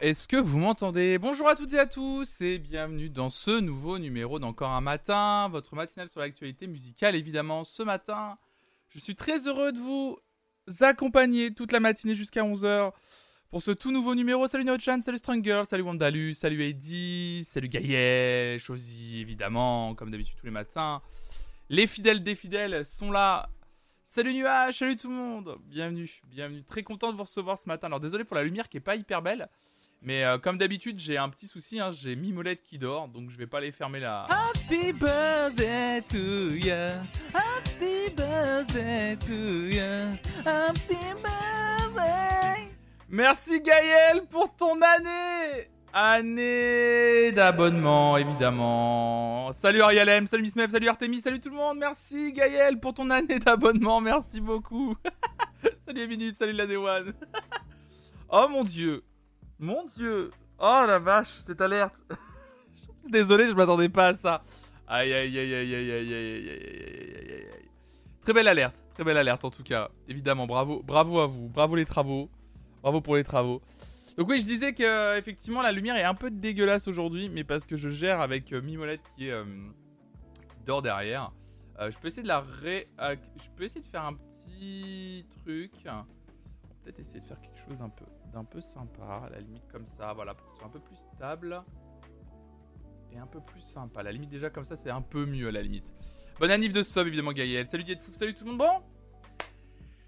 est-ce que vous m'entendez? Bonjour à toutes et à tous et bienvenue dans ce nouveau numéro d'Encore un matin, votre matinale sur l'actualité musicale évidemment ce matin. Je suis très heureux de vous accompagner toute la matinée jusqu'à 11h pour ce tout nouveau numéro. Salut Nochan, salut Stronger, salut Wandalus, salut Eddie, salut Gaël, Chosy évidemment, comme d'habitude tous les matins. Les fidèles des fidèles sont là Salut Nuage, salut tout le monde, bienvenue, bienvenue. Très content de vous recevoir ce matin. Alors désolé pour la lumière qui est pas hyper belle, mais euh, comme d'habitude j'ai un petit souci, hein, j'ai Mimolette qui dort, donc je vais pas aller fermer la. Happy birthday to ya, happy birthday to ya, happy birthday. Merci Gaël pour ton année. Année d'abonnement, évidemment. Salut Arialem, salut Miss Mev, salut Artemis, salut tout le monde. Merci Gaël pour ton année d'abonnement, merci beaucoup. salut Minute, salut la One. oh mon dieu. Mon dieu. Oh la vache, cette alerte. Désolé, je m'attendais pas à ça. Aïe aïe aïe aïe aïe aïe aïe aïe aïe aïe Très belle alerte, très belle alerte en tout cas. Évidemment, bravo, bravo à vous, bravo les travaux. Bravo pour les travaux. Donc oui, je disais que euh, effectivement la lumière est un peu dégueulasse aujourd'hui, mais parce que je gère avec euh, Mimolette qui est euh, dort derrière. je peux essayer de la ré... je peux essayer de faire un petit truc. Peut-être essayer de faire quelque chose d'un peu d'un peu sympa, à la limite comme ça, voilà, pour que ce soit un peu plus stable et un peu plus sympa. À la limite déjà comme ça, c'est un peu mieux à la limite. Bonne anniv de sub évidemment Gaël. Salut Dietfou, salut tout le monde. Bon.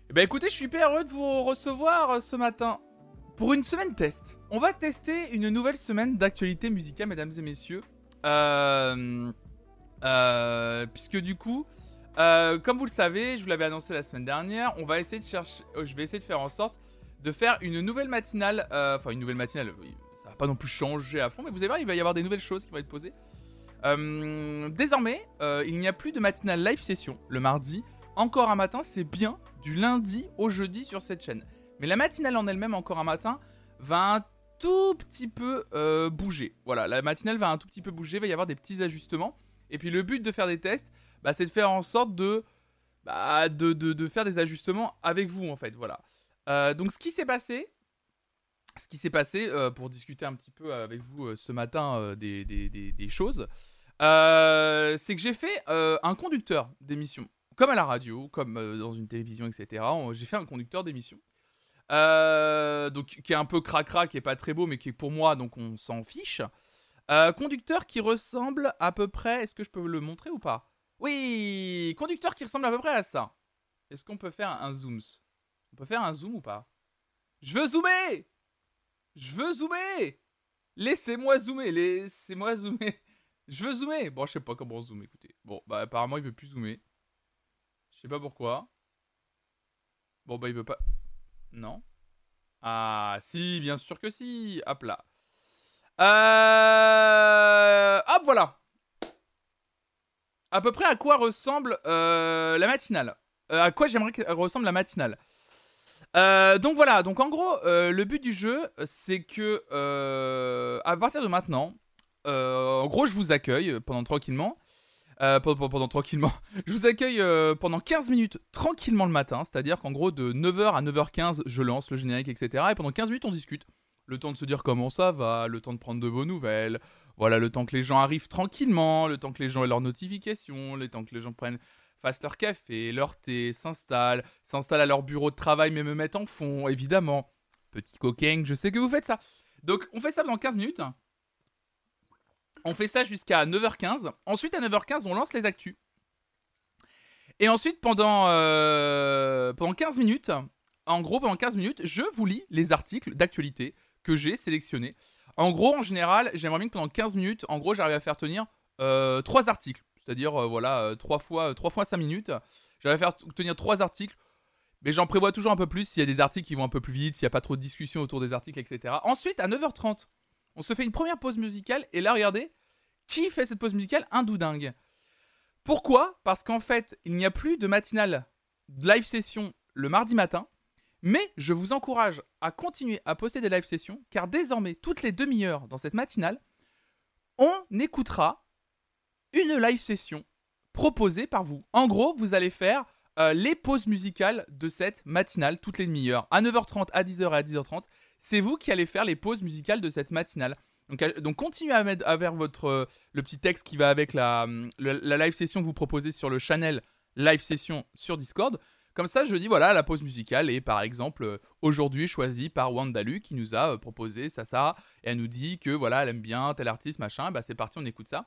Eh ben écoutez, je suis hyper heureux de vous recevoir ce matin. Pour une semaine test, on va tester une nouvelle semaine d'actualité musicale, mesdames et messieurs. Euh, euh, puisque du coup, euh, comme vous le savez, je vous l'avais annoncé la semaine dernière, on va essayer de chercher, je vais essayer de faire en sorte de faire une nouvelle matinale, enfin une nouvelle matinale, ça va pas non plus changer à fond, mais vous allez voir, il va y avoir des nouvelles choses qui vont être posées. désormais, il n'y a plus de matinale live session le mardi. Encore un matin, c'est bien du lundi au jeudi sur cette chaîne. Mais la matinale en elle-même, encore un matin, va un tout petit peu euh, bouger. Voilà, la matinale va un tout petit peu bouger, va y avoir des petits ajustements. Et puis le but de faire des tests, bah, c'est de faire en sorte bah, de, de, faire des ajustements avec vous, en fait. Voilà. Euh, donc ce qui s'est passé, ce qui s'est passé, euh, pour discuter un petit peu avec vous ce matin des, choses, c'est que j'ai fait un conducteur d'émission. Comme à la radio, comme dans une télévision, etc. J'ai fait un conducteur d'émission. Euh, donc, qui est un peu cracra, qui est pas très beau, mais qui est pour moi, donc on s'en fiche. Euh, conducteur qui ressemble à peu près. Est-ce que je peux le montrer ou pas? Oui Conducteur qui ressemble à peu près à ça. Est-ce qu'on peut faire un zoom? On peut faire un zoom ou pas? Je veux zoomer Je veux zoomer Laissez-moi zoomer Laissez-moi zoomer Je veux zoomer Bon, je sais pas comment zoomer, écoutez. Bon, bah apparemment il veut plus zoomer. Je sais pas pourquoi. Bon, bah il veut pas. Non Ah, si, bien sûr que si. Hop là. Euh... Hop, voilà. À peu près à quoi ressemble euh, la matinale? Euh, à quoi j'aimerais que ressemble la matinale? Euh, donc voilà, donc en gros, le but du jeu, c'est que à partir de maintenant, en gros, je vous accueille pendant tranquillement. Euh, pendant, tranquillement. Je vous accueille euh, pendant 15 minutes tranquillement le matin, c'est-à-dire qu'en gros de 9h à 9h15, je lance le générique, etc. Et pendant 15 minutes, on discute. Le temps de se dire comment ça va, le temps de prendre de vos nouvelles, voilà, le temps que les gens arrivent tranquillement, le temps que les gens aient leurs notifications, le temps que les gens prennent, fassent leur café, leur thé, s'installent, s'installent à leur bureau de travail, mais me mettent en fond, évidemment. Petit coquin, je sais que vous faites ça. Donc on fait ça pendant 15 minutes. On fait ça jusqu'à 9h15. Ensuite, à 9h15, on lance les actus. Et ensuite, pendant, euh, pendant 15 minutes, en gros, pendant 15 minutes, je vous lis les articles d'actualité que j'ai sélectionnés. En gros, en général, j'aimerais bien que pendant 15 minutes, en gros, j'arrive à faire tenir euh, 3 articles. C'est-à-dire, euh, voilà, 3 fois, 3 fois 5 minutes. À faire tenir 3 articles. Mais j'en prévois toujours un peu plus s'il y a des articles qui vont un peu plus vite, s'il n'y a pas trop de discussions autour des articles, etc. Ensuite, à 9h30, on se fait une première pause musicale. Et là, regardez, qui fait cette pause musicale? Un doudingue. Pourquoi? Parce qu'en fait, il n'y a plus de matinale live session le mardi matin. Mais je vous encourage à continuer à poster des live sessions, car désormais, toutes les demi-heures dans cette matinale, on écoutera une live session proposée par vous. En gros, vous allez faire euh, les pauses musicales de cette matinale toutes les demi-heures, à 9h30, à 10h et à 10h30. c'est vous qui allez faire les pauses musicales de cette matinale. Donc, euh, continuez à mettre à vers votre euh, le petit texte qui va avec la, la, live session que vous proposez sur le channel live session sur Discord. Comme ça, je dis voilà, la pause musicale est par exemple aujourd'hui choisie par Wandalu qui nous a proposé ça, ça, et elle nous dit que voilà, elle aime bien tel artiste, machin, bah c'est parti, on écoute ça.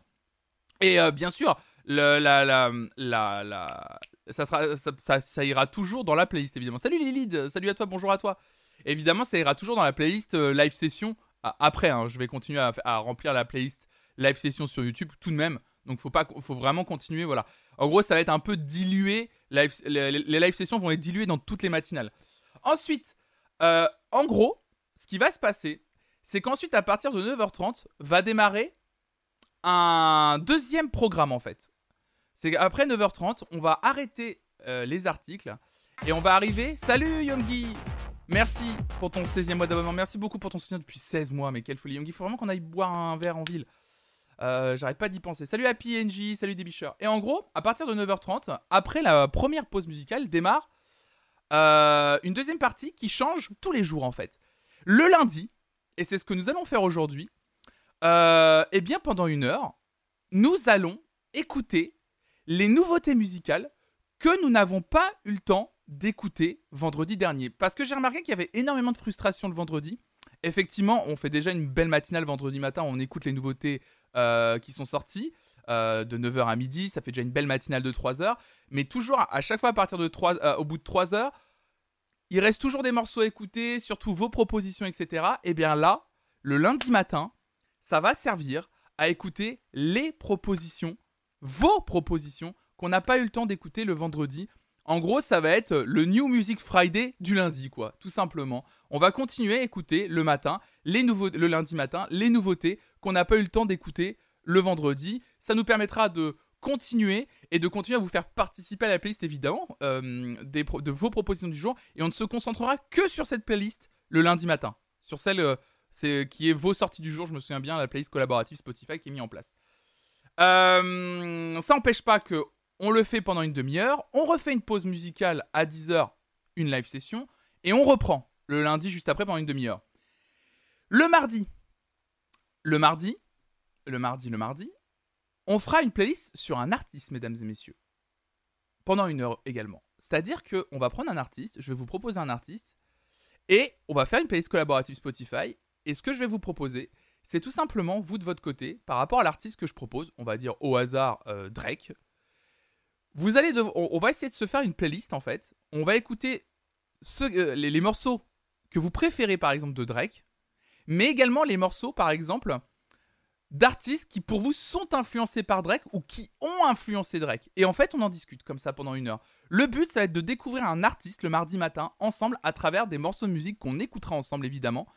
Et bien sûr, le, la, la, la, ça, sera, ça, ça, ira toujours dans la playlist évidemment. Salut Lilith, salut à toi, bonjour à toi. Évidemment, ça ira toujours dans la playlist live session après, hein, je vais continuer à, remplir la playlist live session sur YouTube tout de même. Donc faut pas, faut vraiment continuer, voilà. En gros, ça va être un peu dilué. les, live sessions vont être diluées dans toutes les matinales. Ensuite, euh, en gros, ce qui va se passer, c'est qu'ensuite, à partir de 9h30, va démarrer un deuxième programme en fait. C'est qu'après 9h30, on va arrêter euh, les articles et on va arriver. Salut Yomgi Merci pour ton 16e mois d'abonnement. Merci beaucoup pour ton soutien depuis 16 mois. Mais quelle folie. Il faut vraiment qu'on aille boire un verre en ville. Euh, j'arrête pas d'y penser. Salut à PNJ, salut Débisher. Et en gros, à partir de 9h30, après la première pause musicale, démarre euh, une deuxième partie qui change tous les jours en fait. Le lundi, et c'est ce que nous allons faire aujourd'hui, euh, eh bien pendant une heure, nous allons écouter les nouveautés musicales que nous n'avons pas eu le temps d'écouter vendredi dernier. Parce que j'ai remarqué qu'il y avait énormément de frustration le vendredi. Effectivement, on fait déjà une belle matinale vendredi matin, on écoute les nouveautés euh, qui sont sorties. Euh, de 9h à midi, ça fait déjà une belle matinale de 3 h Mais toujours, à chaque fois, à partir de 3, euh, au bout de 3 h il reste toujours des morceaux à écouter, surtout vos propositions, etc. Et bien là, le lundi matin, ça va servir à écouter les propositions, vos propositions, qu'on n'a pas eu le temps d'écouter le vendredi. En gros, ça va être le New Music Friday du lundi, quoi, tout simplement. On va continuer à écouter le matin, le lundi matin, les nouveautés qu'on n'a pas eu le temps d'écouter le vendredi. Ça nous permettra de continuer et de continuer à vous faire participer à la playlist, évidemment, euh, de vos propositions du jour. Et on ne se concentrera que sur cette playlist le lundi matin, sur celle euh, qui est vos sorties du jour. Je me souviens bien, la playlist collaborative Spotify qui est mise en place. Euh, ça n'empêche pas que on le fait pendant une demi-heure, on refait une pause musicale à 10h, une live session, et on reprend le lundi juste après pendant une demi-heure. Le mardi, le mardi, le mardi, le mardi, on fera une playlist sur un artiste, mesdames et messieurs. Pendant une heure également. C'est-à-dire qu'on va prendre un artiste, je vais vous proposer un artiste, et on va faire une playlist collaborative Spotify. Et ce que je vais vous proposer, c'est tout simplement, vous de votre côté, par rapport à l'artiste que je propose, on va dire au hasard euh, Drake, vous allez on, va essayer de se faire une playlist en fait. On va écouter euh, les, morceaux que vous préférez par exemple de Drake, mais également les morceaux par exemple d'artistes qui pour vous sont influencés par Drake ou qui ont influencé Drake. Et en fait on en discute comme ça pendant une heure. Le but ça va être de découvrir un artiste le mardi matin ensemble à travers des morceaux de musique qu'on écoutera ensemble évidemment.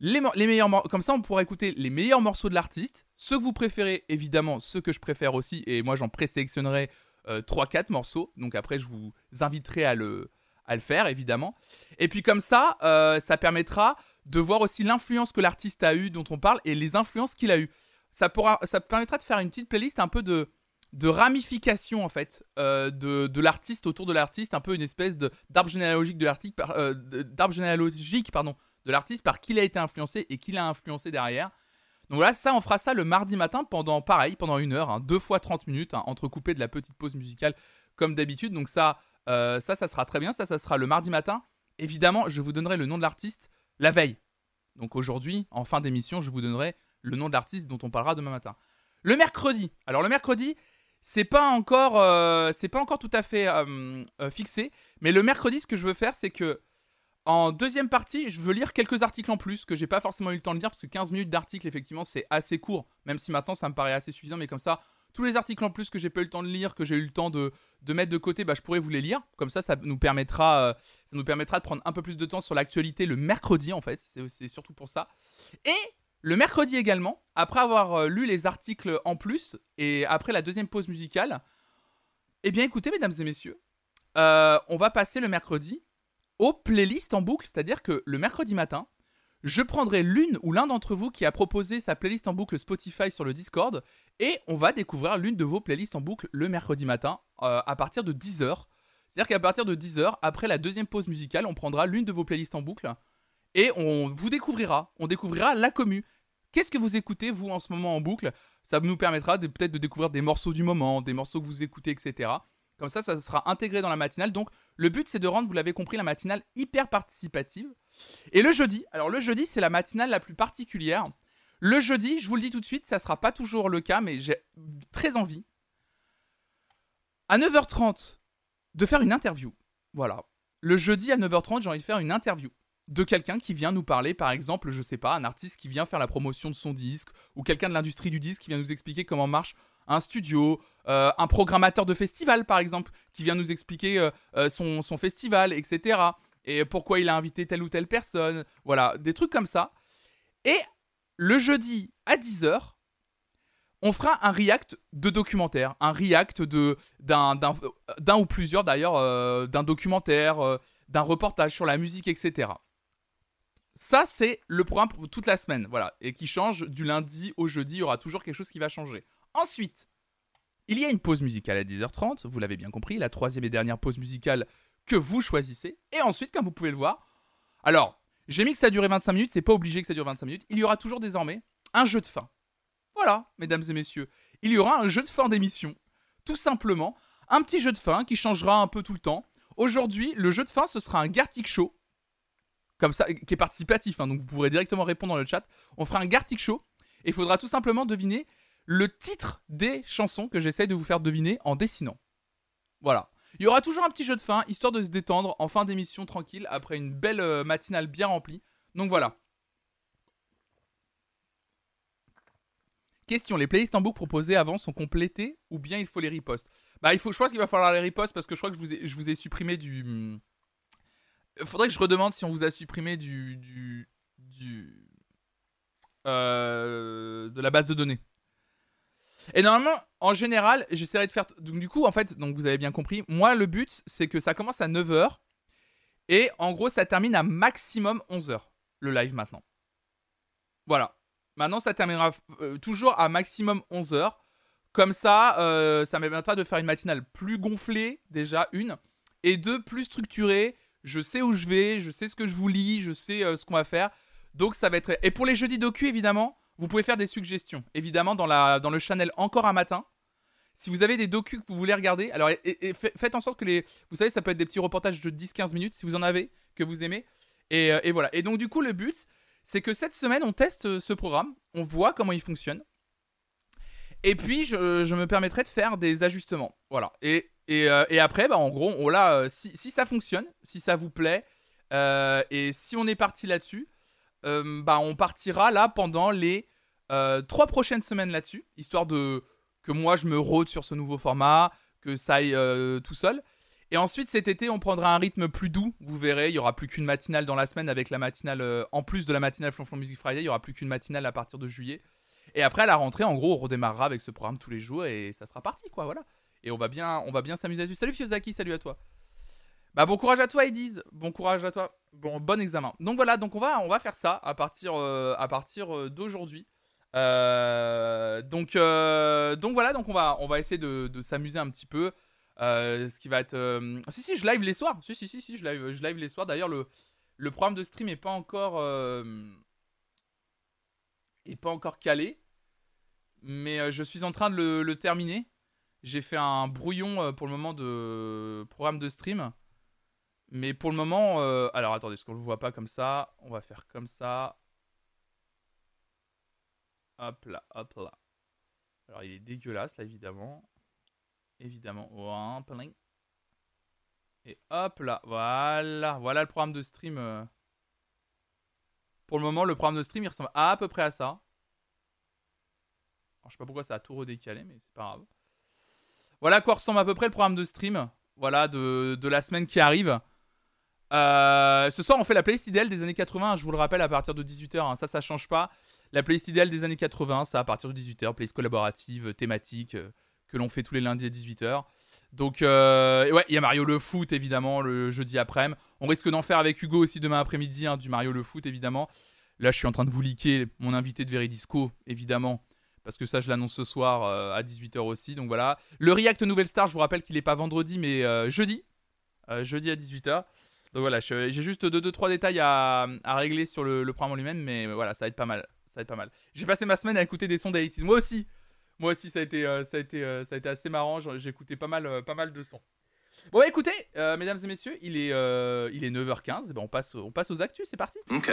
Les, les, meilleurs comme ça on pourra écouter les meilleurs morceaux de l'artiste, ceux que vous préférez évidemment, ceux que je préfère aussi et moi j'en présélectionnerai 3-4 euh, morceaux. Donc après, je vous inviterai à le, à le faire, évidemment. Et puis comme ça, euh, ça permettra de voir aussi l'influence que l'artiste a eu, dont on parle, et les influences qu'il a eu. Ça, pourra, ça permettra de faire une petite playlist un peu de, de ramification en fait euh, de, de l'artiste autour de l'artiste, un peu une espèce d'arbre généalogique de l'artiste, d'arbre généalogique pardon de l'artiste par qui il a été influencé et qui l'a influencé derrière. Donc voilà, ça, on fera ça le mardi matin pendant, pareil, pendant une heure, hein, deux fois 30 minutes, hein, entrecoupé de la petite pause musicale comme d'habitude. Donc ça, euh, ça, ça sera très bien. Ça, ça sera le mardi matin. Évidemment, je vous donnerai le nom de l'artiste la veille. Donc aujourd'hui, en fin d'émission, je vous donnerai le nom de l'artiste dont on parlera demain matin. Le mercredi. Alors le mercredi, c'est pas encore, euh, c'est pas encore tout à fait euh, fixé. Mais le mercredi, ce que je veux faire, c'est que en deuxième partie, je veux lire quelques articles en plus que j'ai pas forcément eu le temps de lire parce que 15 minutes d'article, effectivement, c'est assez court. Même si maintenant ça me paraît assez suffisant, mais comme ça, tous les articles en plus que j'ai pas eu le temps de lire, que j'ai eu le temps de, mettre de côté, bah, je pourrais vous les lire. Comme ça, ça nous permettra, euh, ça nous permettra de prendre un peu plus de temps sur l'actualité le mercredi en fait. C'est surtout pour ça. Et le mercredi également, après avoir euh, lu les articles en plus et après la deuxième pause musicale, eh bien écoutez, mesdames et messieurs, euh, on va passer le mercredi aux playlists en boucle, c'est-à-dire que le mercredi matin, je prendrai l'une ou l'un d'entre vous qui a proposé sa playlist en boucle Spotify sur le Discord et on va découvrir l'une de vos playlists en boucle le mercredi matin euh, à partir de 10h. C'est-à-dire qu'à partir de 10h, après la deuxième pause musicale, on prendra l'une de vos playlists en boucle et on vous découvrira. On découvrira la commu. Qu'est-ce que vous écoutez, vous, en ce moment en boucle? Ça nous permettra peut-être de découvrir des morceaux du moment, des morceaux que vous écoutez, etc. Comme ça, ça sera intégré dans la matinale. Donc, le but, c'est de rendre, vous l'avez compris, la matinale hyper participative. Et le jeudi, alors le jeudi, c'est la matinale la plus particulière. Le jeudi, je vous le dis tout de suite, ça sera pas toujours le cas, mais j'ai très envie. À 9h30, de faire une interview. Voilà. Le jeudi à 9h30, j'ai envie de faire une interview de quelqu'un qui vient nous parler, par exemple, je sais pas, un artiste qui vient faire la promotion de son disque, ou quelqu'un de l'industrie du disque qui vient nous expliquer comment marche un studio, euh, un programmateur de festival, par exemple, qui vient nous expliquer euh, euh, son, son, festival, etc. Et pourquoi il a invité telle ou telle personne. Voilà, des trucs comme ça. Et le jeudi à 10h, on fera un react de documentaire, un react d'un ou plusieurs d'ailleurs, d'un documentaire, d'un reportage sur la musique, etc. Ça, c'est le programme pour toute la semaine, voilà, et qui change du lundi au jeudi. Il y aura toujours quelque chose qui va changer. Ensuite, il y a une pause musicale à 10h30, vous l'avez bien compris, la troisième et dernière pause musicale que vous choisissez. Et ensuite, comme vous pouvez le voir, alors, j'ai mis que ça durait 25 minutes, c'est pas obligé que ça dure 25 minutes. Il y aura toujours désormais un jeu de fin. Voilà, mesdames et messieurs, il y aura un jeu de fin d'émission. Tout simplement, un petit jeu de fin qui changera un peu tout le temps. Aujourd'hui, le jeu de fin, ce sera un Gartic Show comme ça, qui est participatif, hein, donc vous pourrez directement répondre dans le chat. On fera un Gartic Show et il faudra tout simplement deviner le titre des chansons que j'essaie de vous faire deviner en dessinant. Voilà. Il y aura toujours un petit jeu de fin, histoire de se détendre en fin d'émission tranquille, après une belle euh, matinale bien remplie. Donc voilà. Question, les playlists en boucle proposées avant sont complétées ou bien il faut les reposts Bah il faut, je pense qu'il va falloir les reposts parce que je crois que je vous ai, je vous ai supprimé du, hmm, Faudrait que je redemande si on vous a supprimé du. du. du euh, de la base de données. Et normalement, en général, j'essaierai de faire. Donc, du coup, en fait, donc vous avez bien compris, moi, le but, c'est que ça commence à 9h. Et en gros, ça termine à maximum 11h, le live maintenant. Voilà. Maintenant, ça terminera euh, toujours à maximum 11h. Comme ça, euh, ça me de faire une matinale plus gonflée, déjà, une. Et deux, plus structurée je sais où je vais, je sais ce que je vous lis, je sais euh, ce qu'on va faire. Donc ça va être. Et pour les jeudis docu, évidemment, vous pouvez faire des suggestions. Évidemment, dans, la, dans le channel Encore un matin. Si vous avez des docus que vous voulez regarder, alors faites en sorte que les. Vous savez, ça peut être des petits reportages de 10-15 minutes si vous en avez, que vous aimez. Et, euh, et, voilà. Et donc, du coup, le but, c'est que cette semaine, on teste euh, ce programme, on voit comment il fonctionne. Et puis, je, me permettrai de faire des ajustements. Voilà. Et euh, et, après, bah, en gros, on, là, euh, si, ça fonctionne, si ça vous plaît, euh, et si on est parti là-dessus, bah, on partira là pendant les trois prochaines semaines là-dessus, histoire de que moi je me rôde sur ce nouveau format, que ça aille tout seul. Et ensuite, cet été, on prendra un rythme plus doux. Vous verrez, il y aura plus qu'une matinale dans la semaine avec la matinale, en plus de la matinale Flonflon Music Friday, il y aura plus qu'une matinale à partir de juillet. Et après, à la rentrée, en gros, on redémarrera avec ce programme tous les jours et ça sera parti, quoi, voilà. Et on va bien, on va bien s'amuser dessus. Salut Fiozaki, salut à toi. Bah bon courage à toi Ediz, bon courage à toi. Bon bon examen. Donc voilà, donc on va on va faire ça à partir euh, à partir euh, d'aujourd'hui. Euh, donc donc voilà, donc on va on va essayer de, s'amuser un petit peu. ce qui va être si si je live les soirs. Si si si si je live les soirs. D'ailleurs le programme de stream est pas encore est pas encore calé, mais je suis en train de le terminer. J'ai fait un brouillon euh, pour le moment de programme de stream. Mais pour le moment, euh, alors attendez, parce qu'on le voit pas comme ça, on va faire comme ça. Hop là, hop là. Alors il est dégueulasse là, évidemment. Évidemment. Oh. Et hop là, voilà. Voilà le programme de stream. Euh. Pour le moment, le programme de stream, il ressemble à, peu près à ça. Alors, je sais pas pourquoi ça a tout redécalé, mais c'est pas grave. Voilà à quoi ressemble à peu près le programme de stream. Voilà, de, la semaine qui arrive. Euh, ce soir, on fait la playlist des années 80. Je vous le rappelle, à partir de 18h. Hein. ça, ça change pas. La playlist idéale des années 80, ça à partir de 18h. Playlist collaborative, thématique, euh, que l'on fait tous les lundis à 18h. Donc, euh, ouais, il y a Mario le foot, évidemment, le jeudi après-midi. On risque d'en faire avec Hugo aussi demain après-midi, hein, du Mario le foot, évidemment. Là, je suis en train de vous liker mon invité de Veridisco, évidemment parce que ça je l'annonce ce soir euh, à 18h aussi. Donc voilà. Le React Nouvelle Star, je vous rappelle qu'il n'est pas vendredi mais euh, jeudi. Euh, jeudi à 18h. Donc voilà, j'ai juste 2-3 détails à, régler sur le, programme en lui-même, mais voilà, ça va être pas mal. Ça va être pas mal. J'ai passé ma semaine à écouter des sons d'Aitis. Moi aussi. Moi aussi, ça a été, ça a été, ça a été assez marrant. J'ai écouté pas mal, pas mal de sons. Bon, bah, écoutez, mesdames et messieurs, il est, il est 9h15. Eh ben, on, passe, on passe aux actus, c'est parti. Ok.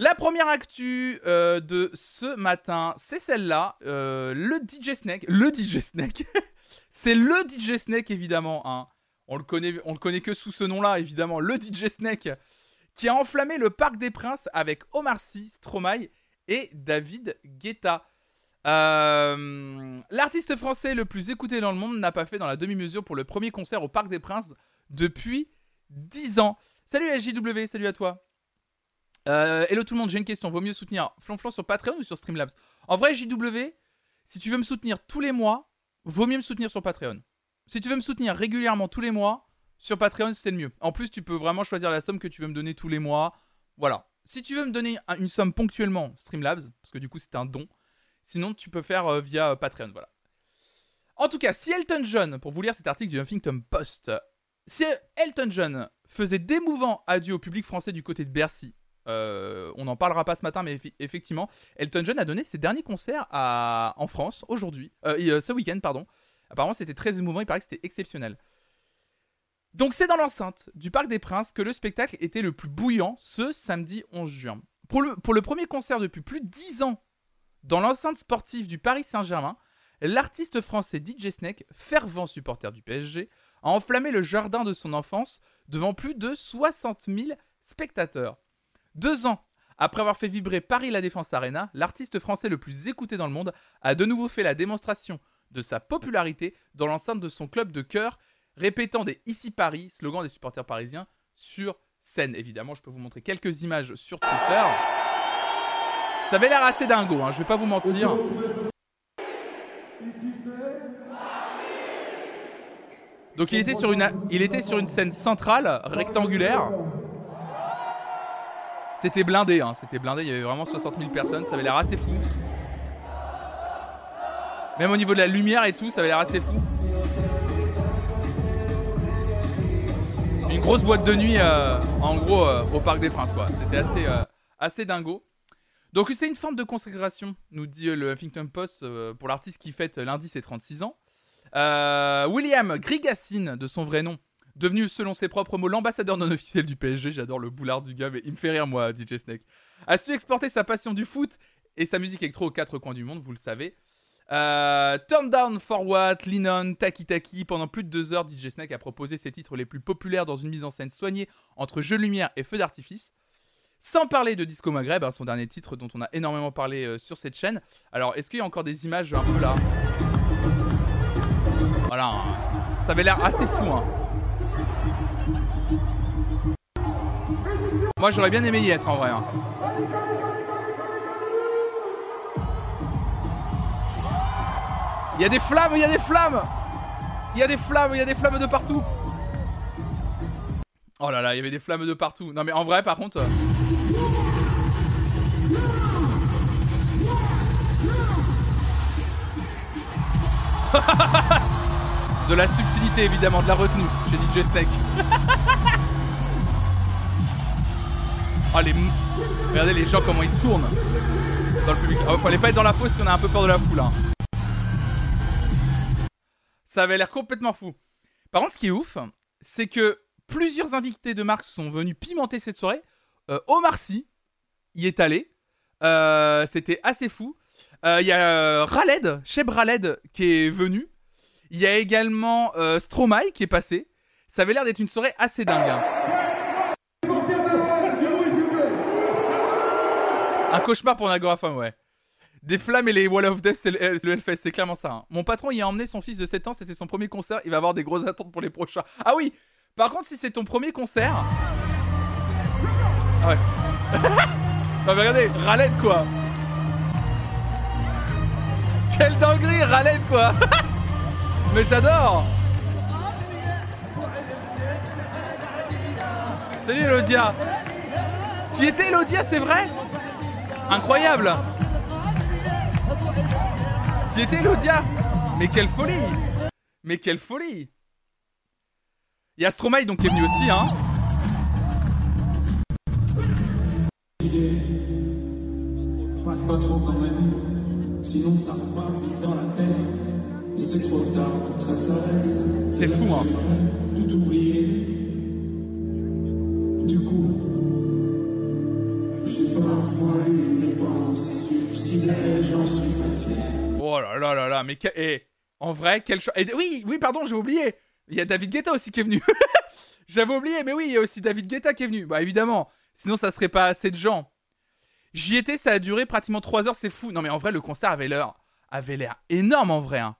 La première actu euh, de ce matin, c'est celle-là. Euh, le DJ Snake. Le DJ Snake. c'est le DJ Snake, évidemment. Hein. On, le connaît, on le connaît que sous ce nom-là, évidemment. Le DJ Snake. Qui a enflammé le Parc des Princes avec Omar Sy, Stromae et David Guetta. Euh, l'artiste français le plus écouté dans le monde n'a pas fait dans la demi-mesure pour le premier concert au Parc des Princes depuis 10 ans. Salut JW, salut à toi. Euh, hello tout le monde, j'ai une question. Vaut mieux soutenir Flonflon sur Patreon ou sur Streamlabs? En vrai, JW, si tu veux me soutenir tous les mois, vaut mieux me soutenir sur Patreon. Si tu veux me soutenir régulièrement tous les mois, sur Patreon, c'est le mieux. En plus, tu peux vraiment choisir la somme que tu veux me donner tous les mois. Voilà. Si tu veux me donner une somme ponctuellement, Streamlabs, parce que du coup, c'est un don. Sinon, tu peux faire euh, via euh, Patreon. Voilà. En tout cas, si Elton John, pour vous lire cet article du Huffington Post, si Elton John faisait d'émouvants adieux au public français du côté de Bercy euh, on n'en parlera pas ce matin, mais effectivement, Elton John a donné ses derniers concerts en France aujourd'hui, ce week-end, pardon. Apparemment, c'était très émouvant, il paraît que c'était exceptionnel. Donc, c'est dans l'enceinte du Parc des Princes que le spectacle était le plus bouillant ce samedi 11 juin. Pour le, premier concert depuis plus de 10 ans dans l'enceinte sportive du Paris Saint-Germain, l'artiste français DJ Snake, fervent supporter du PSG, a enflammé le jardin de son enfance devant plus de 60 000 spectateurs. Deux ans après avoir fait vibrer Paris La Défense Arena, l'artiste français le plus écouté dans le monde a de nouveau fait la démonstration de sa popularité dans l'enceinte de son club de cœur, répétant des Ici Paris, slogan des supporters parisiens, sur scène. Évidemment, je peux vous montrer quelques images sur Twitter. Ça avait l'air assez dingo, hein, je vais pas vous mentir. Donc il était sur une, il était sur une scène centrale, rectangulaire. C'était blindé, hein, c'était blindé, il y avait vraiment 60 000 personnes, ça avait l'air assez fou. Même au niveau de la lumière et tout, ça avait l'air assez fou. Une grosse boîte de nuit, euh, en gros, euh, au Parc des Princes, quoi. C'était assez, euh, assez dingo. Donc c'est une forme de consécration, nous dit le Huffington Post, pour l'artiste qui fête lundi ses 36 ans. William Grigassine, de son vrai nom, devenu selon ses propres mots l'ambassadeur non officiel du PSG. J'adore le boulard du gars, mais il me fait rire moi, DJ Snake. A su exporter sa passion du foot et sa musique électro aux quatre coins du monde, vous le savez. Euh, Turn Down For What, Linon, Taki Taki. Pendant plus de deux heures, DJ Snake a proposé ses titres les plus populaires dans une mise en scène soignée entre jeux lumière et feux d'artifice. Sans parler de Disco Maghreb, hein, son dernier titre dont on a énormément parlé euh, sur cette chaîne. Alors, est-ce qu'il y a encore des images un peu là? Voilà, hein. ça avait l'air assez fou. Hein. Moi j'aurais bien aimé y être en vrai. Il y a des flammes, il y a des flammes Il y a des flammes, il y a des flammes de partout Oh là là, il y avait des flammes de partout. Non mais en vrai par contre... Euh, de la subtilité évidemment, de la retenue chez DJ Snake. Oh, les... Regardez les gens comment ils tournent dans le public. Oh, fallait pas être dans la fosse si on a un peu peur de la foule. Hein. Ça avait l'air complètement fou. Par contre, ce qui est ouf, c'est que plusieurs invités de marque sont venus pimenter cette soirée. Euh, Omar y est allé. Euh, c'était assez fou. Euh, il y a Raled, Cheb Raled, qui est venu. Il y a également Stromae qui est passé. Ça avait l'air d'être une soirée assez dingue. Hein. Un cauchemar pour Nagorafam, ouais. Des flammes et les Wall of Death, c'est le, Hellfest, c'est clairement ça. Hein. Mon patron y a emmené son fils de 7 ans, c'était son premier concert, il va avoir des grosses attentes pour les prochains. Ah oui Par contre, si c'est ton premier concert... Ah ouais. non mais regardez, Ralette quoi Quelle dinguerie, Ralette quoi Mais j'adore Salut Elodia T'y étais Elodia, c'est vrai? Incroyable T'y étais, Lodia Mais quelle folie Mais quelle folie Il y a Stromae donc qui est venu aussi, hein. Pas trop quand même, sinon ça repart vite dans la tête. Et c'est trop tard pour que ça s'arrête. C'est fou, hein. Tout oublier. Du coup, j'ai parfois eu une pensée suicidaire, j'en suis pas fier. Oh là là là là, mais que- eh, en vrai, quel choix. Oui, oui, pardon, j'ai oublié. Il y a David Guetta aussi qui est venu. J'avais oublié, mais oui, il y a aussi David Guetta qui est venu. Bah évidemment, sinon ça serait pas assez de gens. J'y étais, ça a duré pratiquement 3 heures, c'est fou. Non mais en vrai, le concert avait l'air, avait l'air énorme en vrai. hein.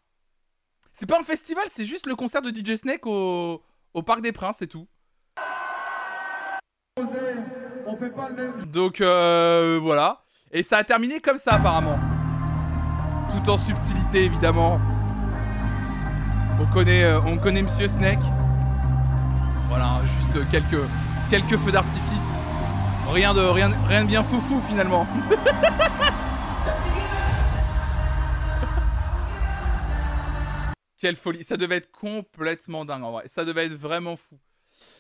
C'est pas un festival, c'est juste le concert de DJ Snake au, au Parc des Princes, c'est tout. Donc euh, voilà. Et ça a terminé comme ça apparemment. Tout en subtilité évidemment. On connaît, euh, on connaît Monsieur Snake. Voilà, juste quelques, quelques feux d'artifice. Rien de, rien, rien de bien foufou finalement. Quelle folie, ça devait être complètement dingue en vrai, ça devait être vraiment fou.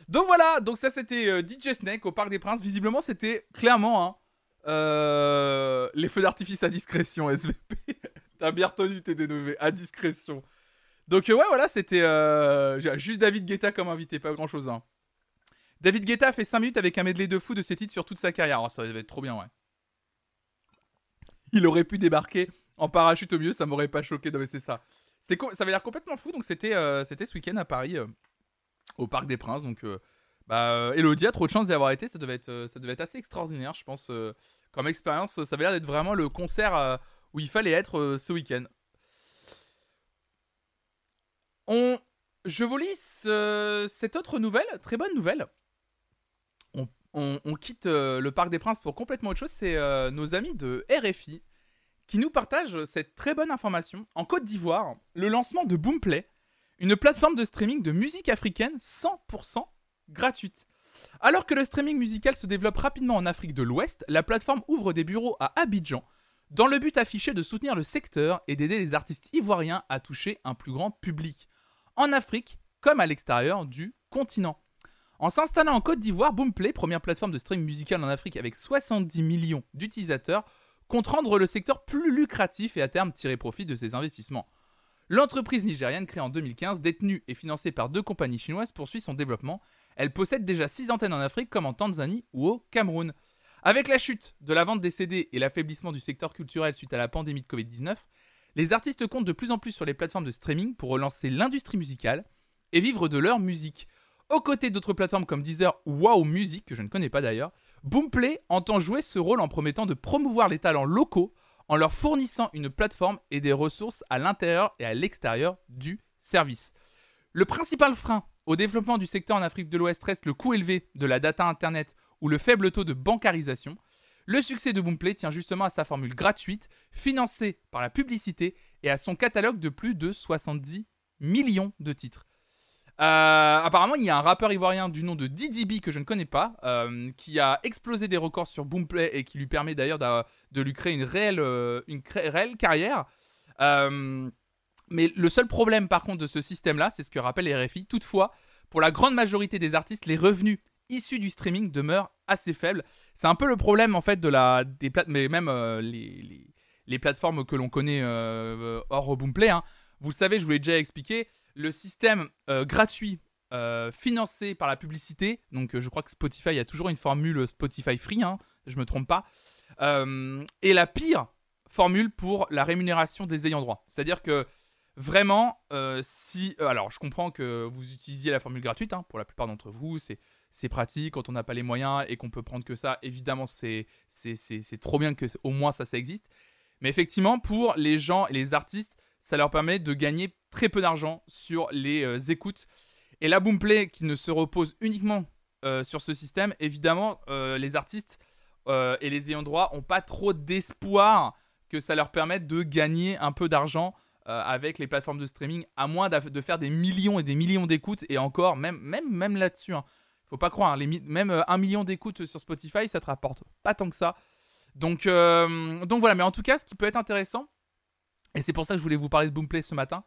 Donc voilà, donc ça c'était euh, DJ Snake au Parc des Princes. Visiblement c'était clairement hein, euh, les feux d'artifice à discrétion SVP. T'as bien retenu tes dénovés, à discrétion. Donc euh, ouais voilà, c'était euh, juste David Guetta comme invité, pas grand chose. Hein. David Guetta a fait 5 minutes avec un medley de fou de ses titres sur toute sa carrière. Oh, ça devait être trop bien ouais. Il aurait pu débarquer en parachute au mieux, ça m'aurait pas choqué. Non mais c'est ça. Ça avait l'air complètement fou. Donc c'était ce week-end à Paris, au Parc des Princes. Donc bah Elodie a trop de chance d'y avoir été. Ça devait être ça devait être assez extraordinaire, je pense. Comme expérience, ça avait l'air d'être vraiment le concert euh, où il fallait être euh, ce week-end. On, je vous lis ce- cette autre nouvelle, très bonne nouvelle. On, on- quitte euh, le Parc des Princes pour complètement autre chose. C'est nos amis de RFI qui nous partagent cette très bonne information. En Côte d'Ivoire, le lancement de Boomplay, une plateforme de streaming de musique africaine 100% gratuite. Alors que le streaming musical se développe rapidement en Afrique de l'Ouest, la plateforme ouvre des bureaux à Abidjan dans le but affiché de soutenir le secteur et d'aider les artistes ivoiriens à toucher un plus grand public, en Afrique comme à l'extérieur du continent. En s'installant en Côte d'Ivoire, Boomplay, première plateforme de streaming musical en Afrique avec 70 millions d'utilisateurs, compte rendre le secteur plus lucratif et à terme tirer profit de ses investissements. L'entreprise nigériane créée en 2015, détenue et financée par deux compagnies chinoises, poursuit son développement. Elle possède déjà 6 antennes en Afrique comme en Tanzanie ou au Cameroun. Avec la chute de la vente des CD et l'affaiblissement du secteur culturel suite à la pandémie de Covid-19, les artistes comptent de plus en plus sur les plateformes de streaming pour relancer l'industrie musicale et vivre de leur musique. Aux côtés d'autres plateformes comme Deezer ou Wow Music, que je ne connais pas d'ailleurs, Boomplay entend jouer ce rôle en promettant de promouvoir les talents locaux en leur fournissant une plateforme et des ressources à l'intérieur et à l'extérieur du service. Le principal frein au développement du secteur en Afrique de l'Ouest reste le coût élevé de la data Internet ou le faible taux de bancarisation. Le succès de Boomplay tient justement à sa formule gratuite, financée par la publicité et à son catalogue de plus de 70 millions de titres. Euh, apparemment, il y a un rappeur ivoirien du nom de DDB que je ne connais pas, euh, qui a explosé des records sur Boomplay et qui lui permet d'ailleurs d'a- de, lui créer une réelle, euh, carrière. Mais le seul problème par contre de ce système-là, c'est ce que rappelle RFI. Toutefois, pour la grande majorité des artistes, les revenus issus du streaming demeurent assez faibles. C'est un peu le problème en fait de la des mais même euh, les, les, plateformes que l'on connaît euh, hors Boomplay. hein. Vous le savez, je vous l'ai déjà expliqué, le système euh, gratuit financé par la publicité. Donc je crois que Spotify a toujours une formule Spotify free, hein, je me trompe pas. Et la pire formule pour la rémunération des ayants droit. C'est-à-dire que vraiment, euh, si. euh, alors, je comprends que vous utilisiez la formule gratuite, hein, pour la plupart d'entre vous, c'est. C'est pratique quand on n'a pas les moyens et qu'on peut prendre que ça. Évidemment, c'est trop bien que au moins ça, ça existe. Mais effectivement, pour les gens et les artistes, ça leur permet de gagner très peu d'argent sur les euh, écoutes. Et la Boomplay, qui ne se repose uniquement sur ce système, évidemment, les artistes et les ayants droit n'ont pas trop d'espoir que ça leur permette de gagner un peu d'argent euh, avec les plateformes de streaming, à moins de faire des millions et des millions d'écoutes. Et encore, même, même, même là-dessus, hein, faut pas croire, hein, même euh, un million d'écoutes sur Spotify, ça te rapporte pas tant que ça. Donc, euh, donc voilà, mais en tout cas, ce qui peut être intéressant, et c'est pour ça que je voulais vous parler de Boomplay ce matin,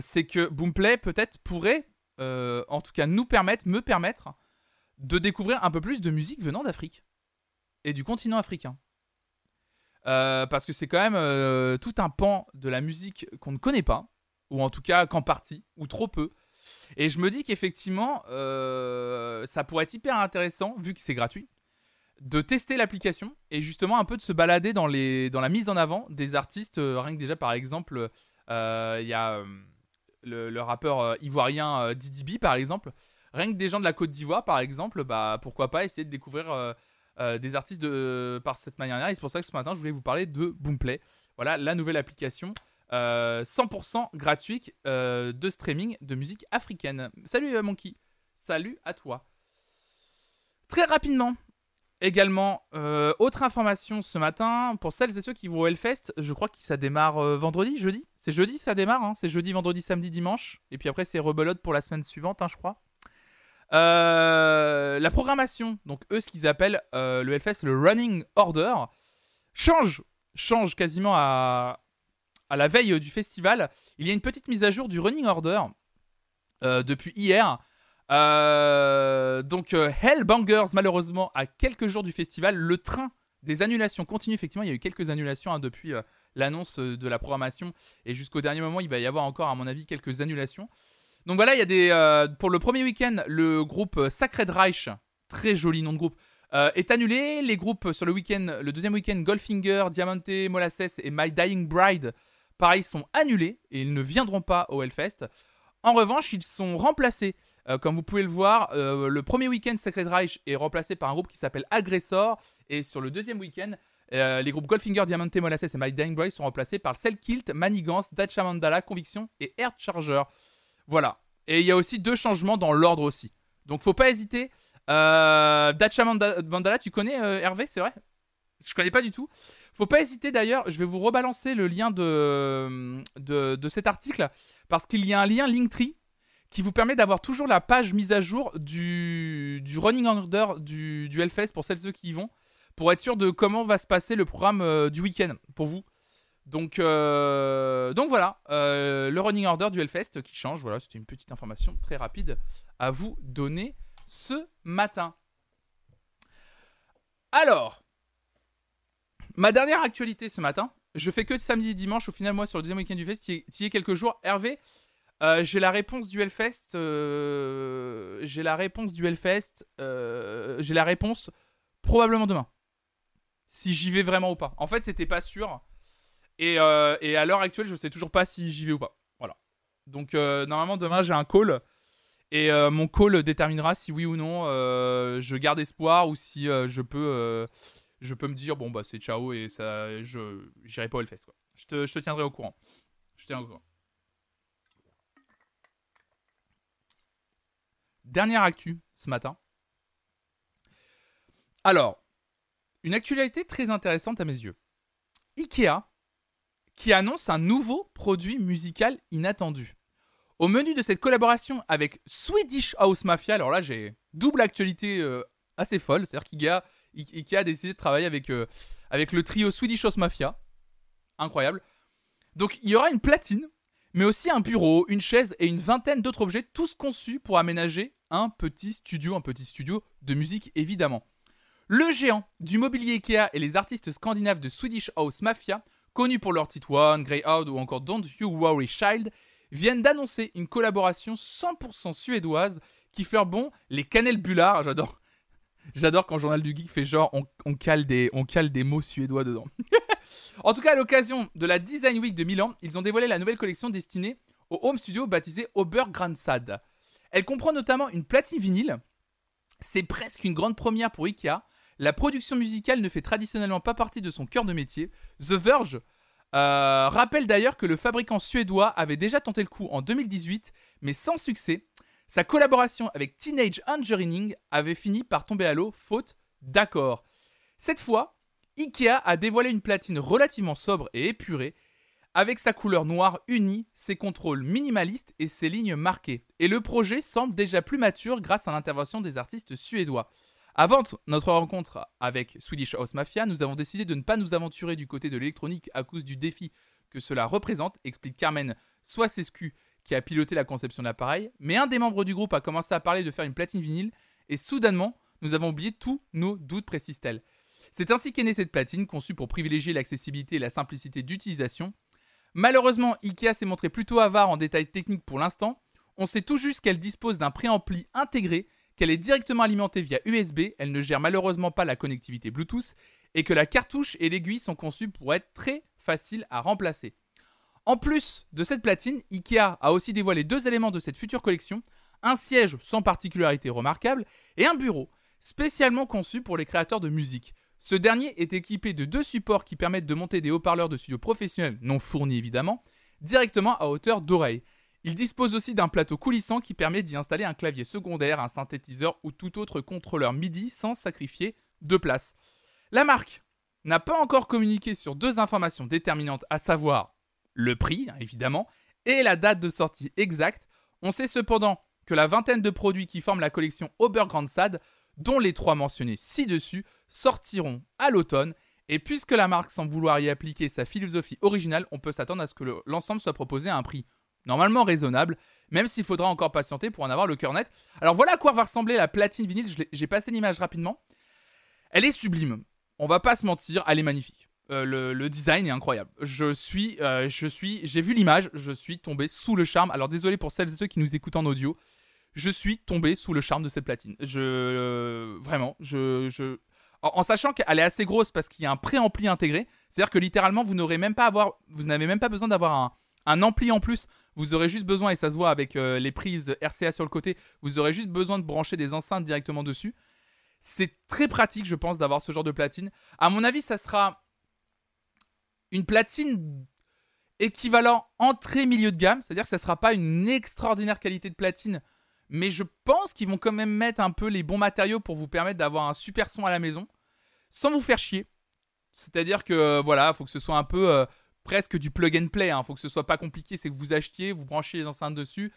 c'est que Boomplay peut-être pourrait, en tout cas nous permettre, me permettre, de découvrir un peu plus de musique venant d'Afrique et du continent africain. Parce que c'est quand même tout un pan de la musique qu'on ne connaît pas, ou en tout cas qu'en partie, ou trop peu. Et je me dis qu'effectivement, ça pourrait être hyper intéressant, vu que c'est gratuit, de tester l'application et justement un peu de se balader dans, les, dans la mise en avant des artistes. rien que déjà, par exemple, il y a le, rappeur ivoirien Didi B, par exemple. Rien que des gens de la Côte d'Ivoire, par exemple, bah, pourquoi pas essayer de découvrir euh, des artistes de, par cette manière-là. Et c'est pour ça que ce matin, je voulais vous parler de Boomplay. Voilà, la nouvelle application 100% euh, gratuite euh, de streaming de musique africaine. Salut Monkey, salut à toi. Très rapidement, également, autre information ce matin, pour celles et ceux qui vont au Hellfest, je crois que ça démarre vendredi, jeudi C'est jeudi ça démarre, hein c'est jeudi, vendredi, samedi, dimanche. Et puis après c'est rebelote pour la semaine suivante, hein, je crois. Euh, la programmation, donc eux, ce qu'ils appellent euh, le Hellfest, le Running Order, change, change quasiment à, à la veille du festival. Il y a une petite mise à jour du Running Order euh, depuis hier. donc Hellbangers, malheureusement, à quelques jours du festival, le train des annulations continue. Effectivement, il y a eu quelques annulations hein, depuis l'annonce de la programmation. Et jusqu'au dernier moment, il va y avoir encore, à mon avis, quelques annulations. Donc voilà, il y a des. Euh, pour le premier week-end, le groupe euh, Sacred Reich, très joli nom de groupe, euh, est annulé. Les groupes sur le week-end, le deuxième week-end, Goldfinger, Diamante, Molasses et My Dying Bride, pareil, sont annulés et ils ne viendront pas au Hellfest. En revanche, ils sont remplacés. comme vous pouvez le voir, le premier week-end, Sacred Reich est remplacé par un groupe qui s'appelle Aggressor. Et sur le deuxième week-end, les groupes Goldfinger, Diamante, Molasses et My Dying Bride sont remplacés par Kilt, Manigance, Dacha Mandala, Conviction et Air Charger. Voilà. Et il y a aussi deux changements dans l'ordre aussi. Donc faut pas hésiter. Euh, Dacha Mandala, tu connais euh, Hervé, c'est vrai? Je connais pas du tout. Faut pas hésiter d'ailleurs, je vais vous rebalancer le lien de, de, cet article parce qu'il y a un lien Linktree qui vous permet d'avoir toujours la page mise à jour du, du running order du, du Hellfest pour celles et ceux qui y vont pour être sûr de comment va se passer le programme euh, du week-end pour vous. Donc, euh, donc voilà, euh, le running order du Hellfest qui change. Voilà, c'était une petite information très rapide à vous donner ce matin. Alors, ma dernière actualité ce matin, je fais que samedi et dimanche. Au final, moi, sur le deuxième week-end du Fest, il y a quelques jours. Hervé, euh, j'ai la réponse du Hellfest. j'ai la réponse du Hellfest. j'ai la réponse probablement demain. Si j'y vais vraiment ou pas. En fait, c'était pas sûr. Euh, et, à l'heure actuelle, je sais toujours pas si j'y vais ou pas. Voilà. Donc euh, normalement demain j'ai un call et euh, mon call déterminera si oui ou non je garde espoir ou si je peux je peux me dire bon bah c'est ciao et ça je j'irai pas au Hellfest quoi. Je te, je te tiendrai au courant. Je tiens au courant. Dernière actu ce matin. Alors, une actualité très intéressante à mes yeux. Ikea qui annonce un nouveau produit musical inattendu. Au menu de cette collaboration avec Swedish House Mafia, alors là j'ai double actualité euh, assez folle, c'est-à-dire qu'IKEA Ikea a décidé de travailler avec, euh, avec le trio Swedish House Mafia. Incroyable. Donc il y aura une platine, mais aussi un bureau, une chaise et une vingtaine d'autres objets, tous conçus pour aménager un petit studio, un petit studio de musique évidemment. Le géant du mobilier Ikea et les artistes scandinaves de Swedish House Mafia connus pour leur titre One, Greyhound ou encore Don't You Worry Child, viennent d'annoncer une collaboration 100% suédoise qui fleure bon les cannelles bullards. J'adore. J'adore quand Journal du Geek fait genre on, cale, des, des mots suédois dedans. en tout cas, à l'occasion de la Design Week de Milan, ils ont dévoilé la nouvelle collection destinée au home studio baptisé Obergrandsad. Elle comprend notamment une platine vinyle. C'est presque une grande première pour Ikea, la production musicale ne fait traditionnellement pas partie de son cœur de métier. The Verge euh, rappelle d'ailleurs que le fabricant suédois avait déjà tenté le coup en 2018, mais sans succès. Sa collaboration avec Teenage Engineering avait fini par tomber à l'eau, faute d'accord. Cette fois, Ikea a dévoilé une platine relativement sobre et épurée, avec sa couleur noire unie, ses contrôles minimalistes et ses lignes marquées. Et le projet semble déjà plus mature grâce à l'intervention des artistes suédois. Avant notre rencontre avec Swedish House Mafia, nous avons décidé de ne pas nous aventurer du côté de l'électronique à cause du défi que cela représente, explique Carmen Soisescu, qui a piloté la conception de l'appareil. Mais un des membres du groupe a commencé à parler de faire une platine vinyle, et soudainement, nous avons oublié tous nos doutes, précise-t-elle. C'est ainsi qu'est née cette platine, conçue pour privilégier l'accessibilité et la simplicité d'utilisation. Malheureusement, Ikea s'est montré plutôt avare en détails techniques pour l'instant. On sait tout juste qu'elle dispose d'un préampli intégré, qu'elle est directement alimentée via USB, elle ne gère malheureusement pas la connectivité Bluetooth, et que la cartouche et l'aiguille sont conçues pour être très faciles à remplacer. En plus de cette platine, Ikea a aussi dévoilé deux éléments de cette future collection, un siège sans particularité remarquable et un bureau spécialement conçu pour les créateurs de musique. Ce dernier est équipé de deux supports qui permettent de monter des haut-parleurs de studio professionnels, non fournis évidemment, directement à hauteur d'oreille. Il dispose aussi d'un plateau coulissant qui permet d'y installer un clavier secondaire, un synthétiseur ou tout autre contrôleur MIDI sans sacrifier de place. La marque n'a pas encore communiqué sur deux informations déterminantes, à savoir le prix, évidemment, et la date de sortie exacte. On sait cependant que la vingtaine de produits qui forment la collection Obergrandsad, dont les trois mentionnés ci-dessus, sortiront à l'automne. Et puisque la marque semble vouloir y appliquer sa philosophie originale, on peut s'attendre à ce que l'ensemble soit proposé à un prix normalement raisonnable, même s'il faudra encore patienter pour en avoir le cœur net. Alors voilà à quoi va ressembler la platine vinyle, j'ai passé l'image rapidement. Elle est sublime, on va pas se mentir, elle est magnifique. Euh, le, design est incroyable. Je suis, euh, je suis, j'ai vu l'image, je suis tombé sous le charme. Alors désolé pour celles et ceux qui nous écoutent en audio, je suis tombé sous le charme de cette platine. Je, euh, vraiment, je, je, en, sachant qu'elle est assez grosse parce qu'il y a un préampli intégré. C'est-à-dire que littéralement, vous n'aurez même pas avoir, vous n'avez même pas besoin d'avoir un, un, ampli en plus. Vous aurez juste besoin, et ça se voit avec les prises RCA sur le côté, vous aurez juste besoin de brancher des enceintes directement dessus. C'est très pratique, je pense, d'avoir ce genre de platine. À mon avis, ça sera une platine équivalent entrée-milieu de gamme, c'est-à-dire que ça ne sera pas une extraordinaire qualité de platine, mais je pense qu'ils vont quand même mettre un peu les bons matériaux pour vous permettre d'avoir un super son à la maison, sans vous faire chier. C'est-à-dire que euh, voilà, il faut que ce soit un peu euh, presque du plug and play, il hein. faut que ce soit pas compliqué, c'est que vous achetiez, vous branchez les enceintes dessus,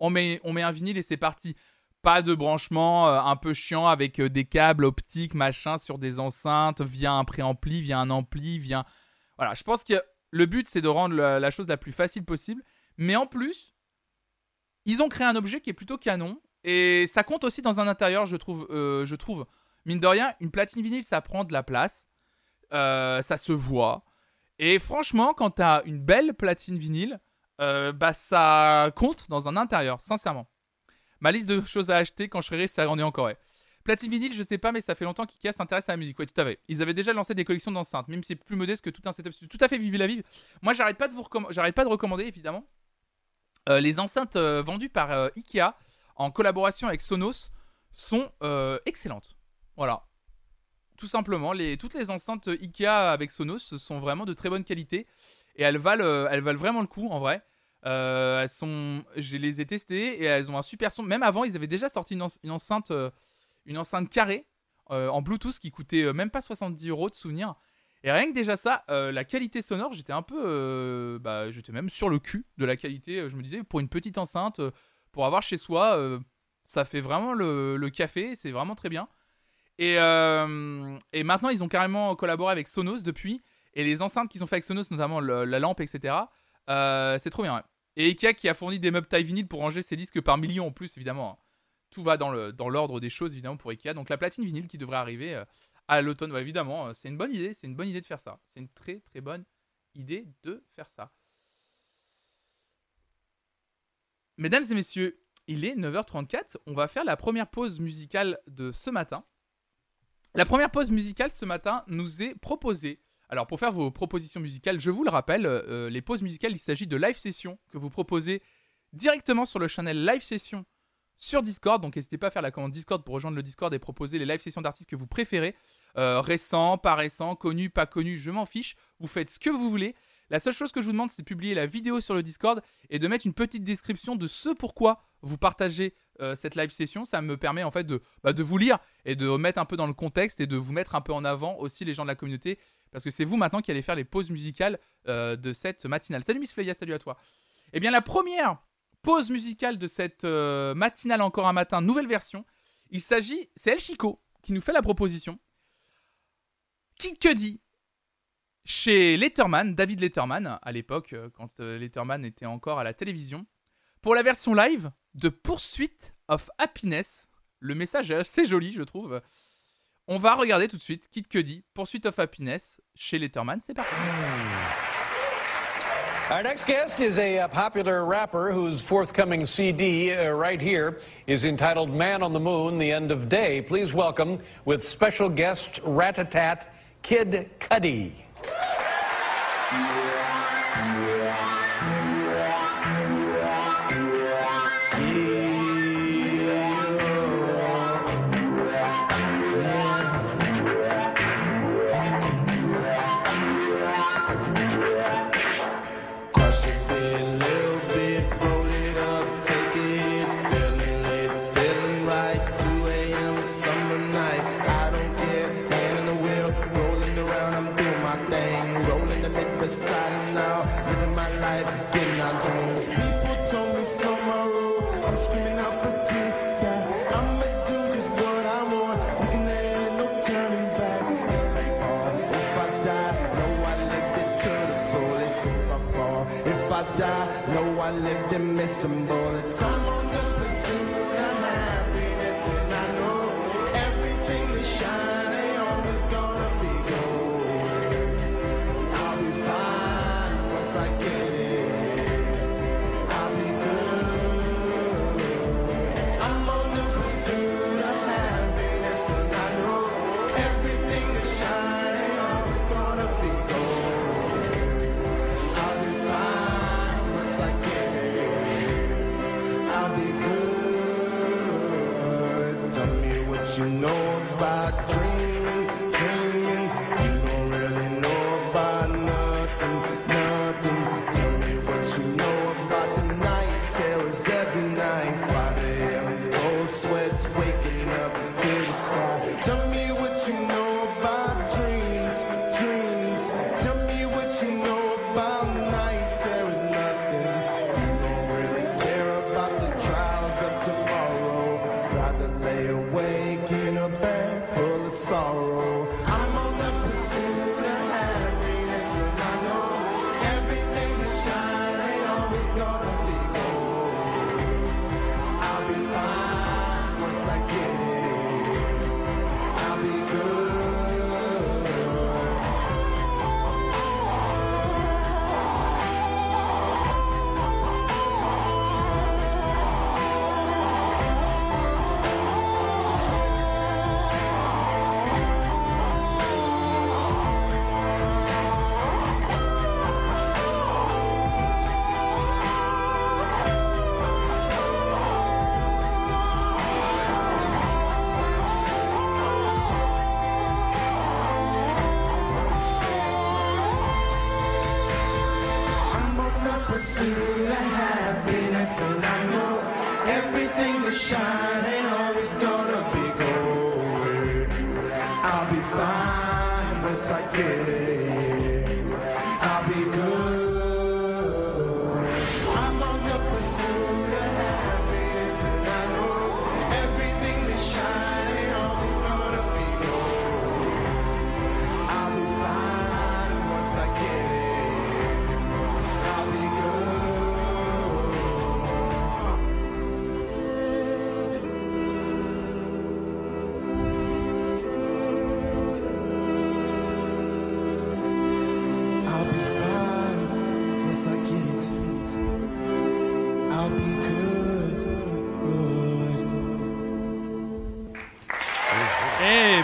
on met, on met un vinyle et c'est parti. Pas de branchement euh, un peu chiant avec des câbles optiques, machin, sur des enceintes, via un préampli, via un ampli, via voilà, je pense que le but, c'est de rendre la, chose la plus facile possible. Mais en plus, ils ont créé un objet qui est plutôt canon. Et ça compte aussi dans un intérieur, je trouve. Euh, je trouve. Mine de rien, une platine vinyle, ça prend de la place. Euh, ça se voit. Et franchement, quand t'as une belle platine vinyle, euh, bah ça compte dans un intérieur, sincèrement. Ma liste de choses à acheter quand je serai riche, ça en encore. Platine vinyle, je sais pas, mais ça fait longtemps qu'IKEA s'intéresse à la musique. Ouais, tout à fait. Ils avaient déjà lancé des collections d'enceintes, même si c'est plus modeste que tout un setup. Tout à fait vive la vive. Moi, j'arrête pas de vous j'arrête pas de recommander évidemment euh, les enceintes euh, vendues par Ikea en collaboration avec Sonos sont excellentes. Voilà. Tout simplement, toutes les enceintes Ikea avec Sonos sont vraiment de très bonne qualité et elles valent, valent vraiment le coup en vrai. elles sont, je les ai testées et elles ont un super son. Même avant, ils avaient déjà sorti une enceinte une enceinte carrée euh, en Bluetooth qui coûtait euh, même pas 70 euros de souvenir. Et rien que déjà ça, euh, la qualité sonore, j'étais un peu. bah, j'étais même sur le cul de la qualité. Je me disais, pour une petite enceinte, pour avoir chez soi, ça fait vraiment le, café, c'est vraiment très bien. Et, et, maintenant, ils ont carrément collaboré avec Sonos depuis. Et les enceintes qu'ils ont fait avec Sonos, notamment la lampe, etc., c'est trop bien. Et Ikea qui a fourni des meubles taille vinyle pour ranger ses disques par millions en plus, évidemment. Hein tout va dans l'ordre dans des choses évidemment pour Ikea. Donc la platine vinyle qui devrait arriver euh, à l'automne, évidemment, euh, c'est une bonne idée, c'est une bonne idée de faire ça. C'est une très très bonne idée de faire ça. Mesdames et messieurs, il est 9h34, on va faire la première pause musicale de ce matin. La première pause musicale ce matin nous est proposée. Alors pour faire vos propositions musicales, je vous le rappelle, euh, les pauses musicales, il s'agit de live sessions que vous proposez directement sur le channel live session sur Discord. Donc n'hésitez pas à faire la commande Discord pour rejoindre le Discord et proposer les live sessions d'artistes que vous préférez. Euh, récents, pas récents, connus, pas connus, je m'en fiche. Vous faites ce que vous voulez. La seule chose que je vous demande, c'est de publier la vidéo sur le Discord et de mettre une petite description de ce pourquoi vous partagez euh, cette live session. Ça me permet en fait de, bah, de vous lire et de remettre un peu dans le contexte et de vous mettre un peu en avant aussi les gens de la communauté. Parce que c'est vous maintenant qui allez faire les pauses musicales euh, de cette matinale. Salut Miss Fleya, salut à toi. Eh bien la première pause musicale de cette euh, matinale encore un matin, nouvelle version. Il s'agit, c'est El Chico qui nous fait la proposition. Qui que dit chez Letterman, David Letterman, à l'époque, euh, quand euh, Letterman était encore à la télévision, pour la version live de Pursuit of Happiness. Le message est assez joli, je trouve. On va regarder tout de suite Kid Cudi, Pursuit of Happiness, chez Letterman. C'est parti. Our next guest is a uh, popular rapper whose forthcoming CD uh, right here is entitled Man on the Moon, The End of Day. Please welcome with special guest Ratatat Kid Cudi. Yeah. some boy.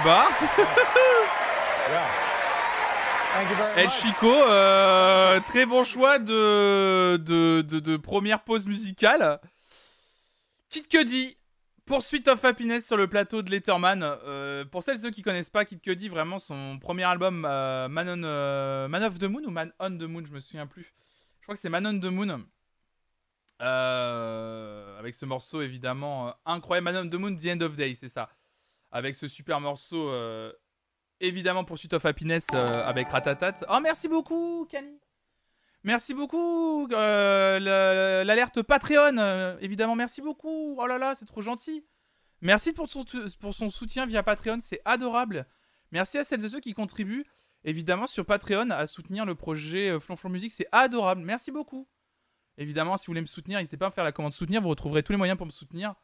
Very El. Chico, euh, très bon choix de, de, de, de première pause musicale. Kid Cudi, Pursuit of Happiness sur le plateau de Letterman. Euh, pour celles et ceux qui connaissent pas Kid Cudi, vraiment son premier album, euh, Man, on, euh, Man of the Moon ou Man on the Moon, je me souviens plus. Je crois que c'est Man on the Moon. Avec ce morceau évidemment incroyable. Man on the Moon, The End of Day, c'est ça. Avec ce super morceau, euh, évidemment Pursuit of Happiness euh, avec Ratatat. Oh, merci beaucoup, Kani. Merci beaucoup. euh, le- L'alerte Patreon, évidemment, merci beaucoup. Oh là là, c'est trop gentil. Merci pour son, pour son soutien via Patreon, c'est adorable. Merci à celles et ceux qui contribuent. évidemment sur Patreon à soutenir le projet Flonflon Musique. C'est adorable. Merci beaucoup. Évidemment, si vous voulez me soutenir, n'hésitez pas à me faire la commande soutenir. Vous retrouverez tous les moyens pour me soutenir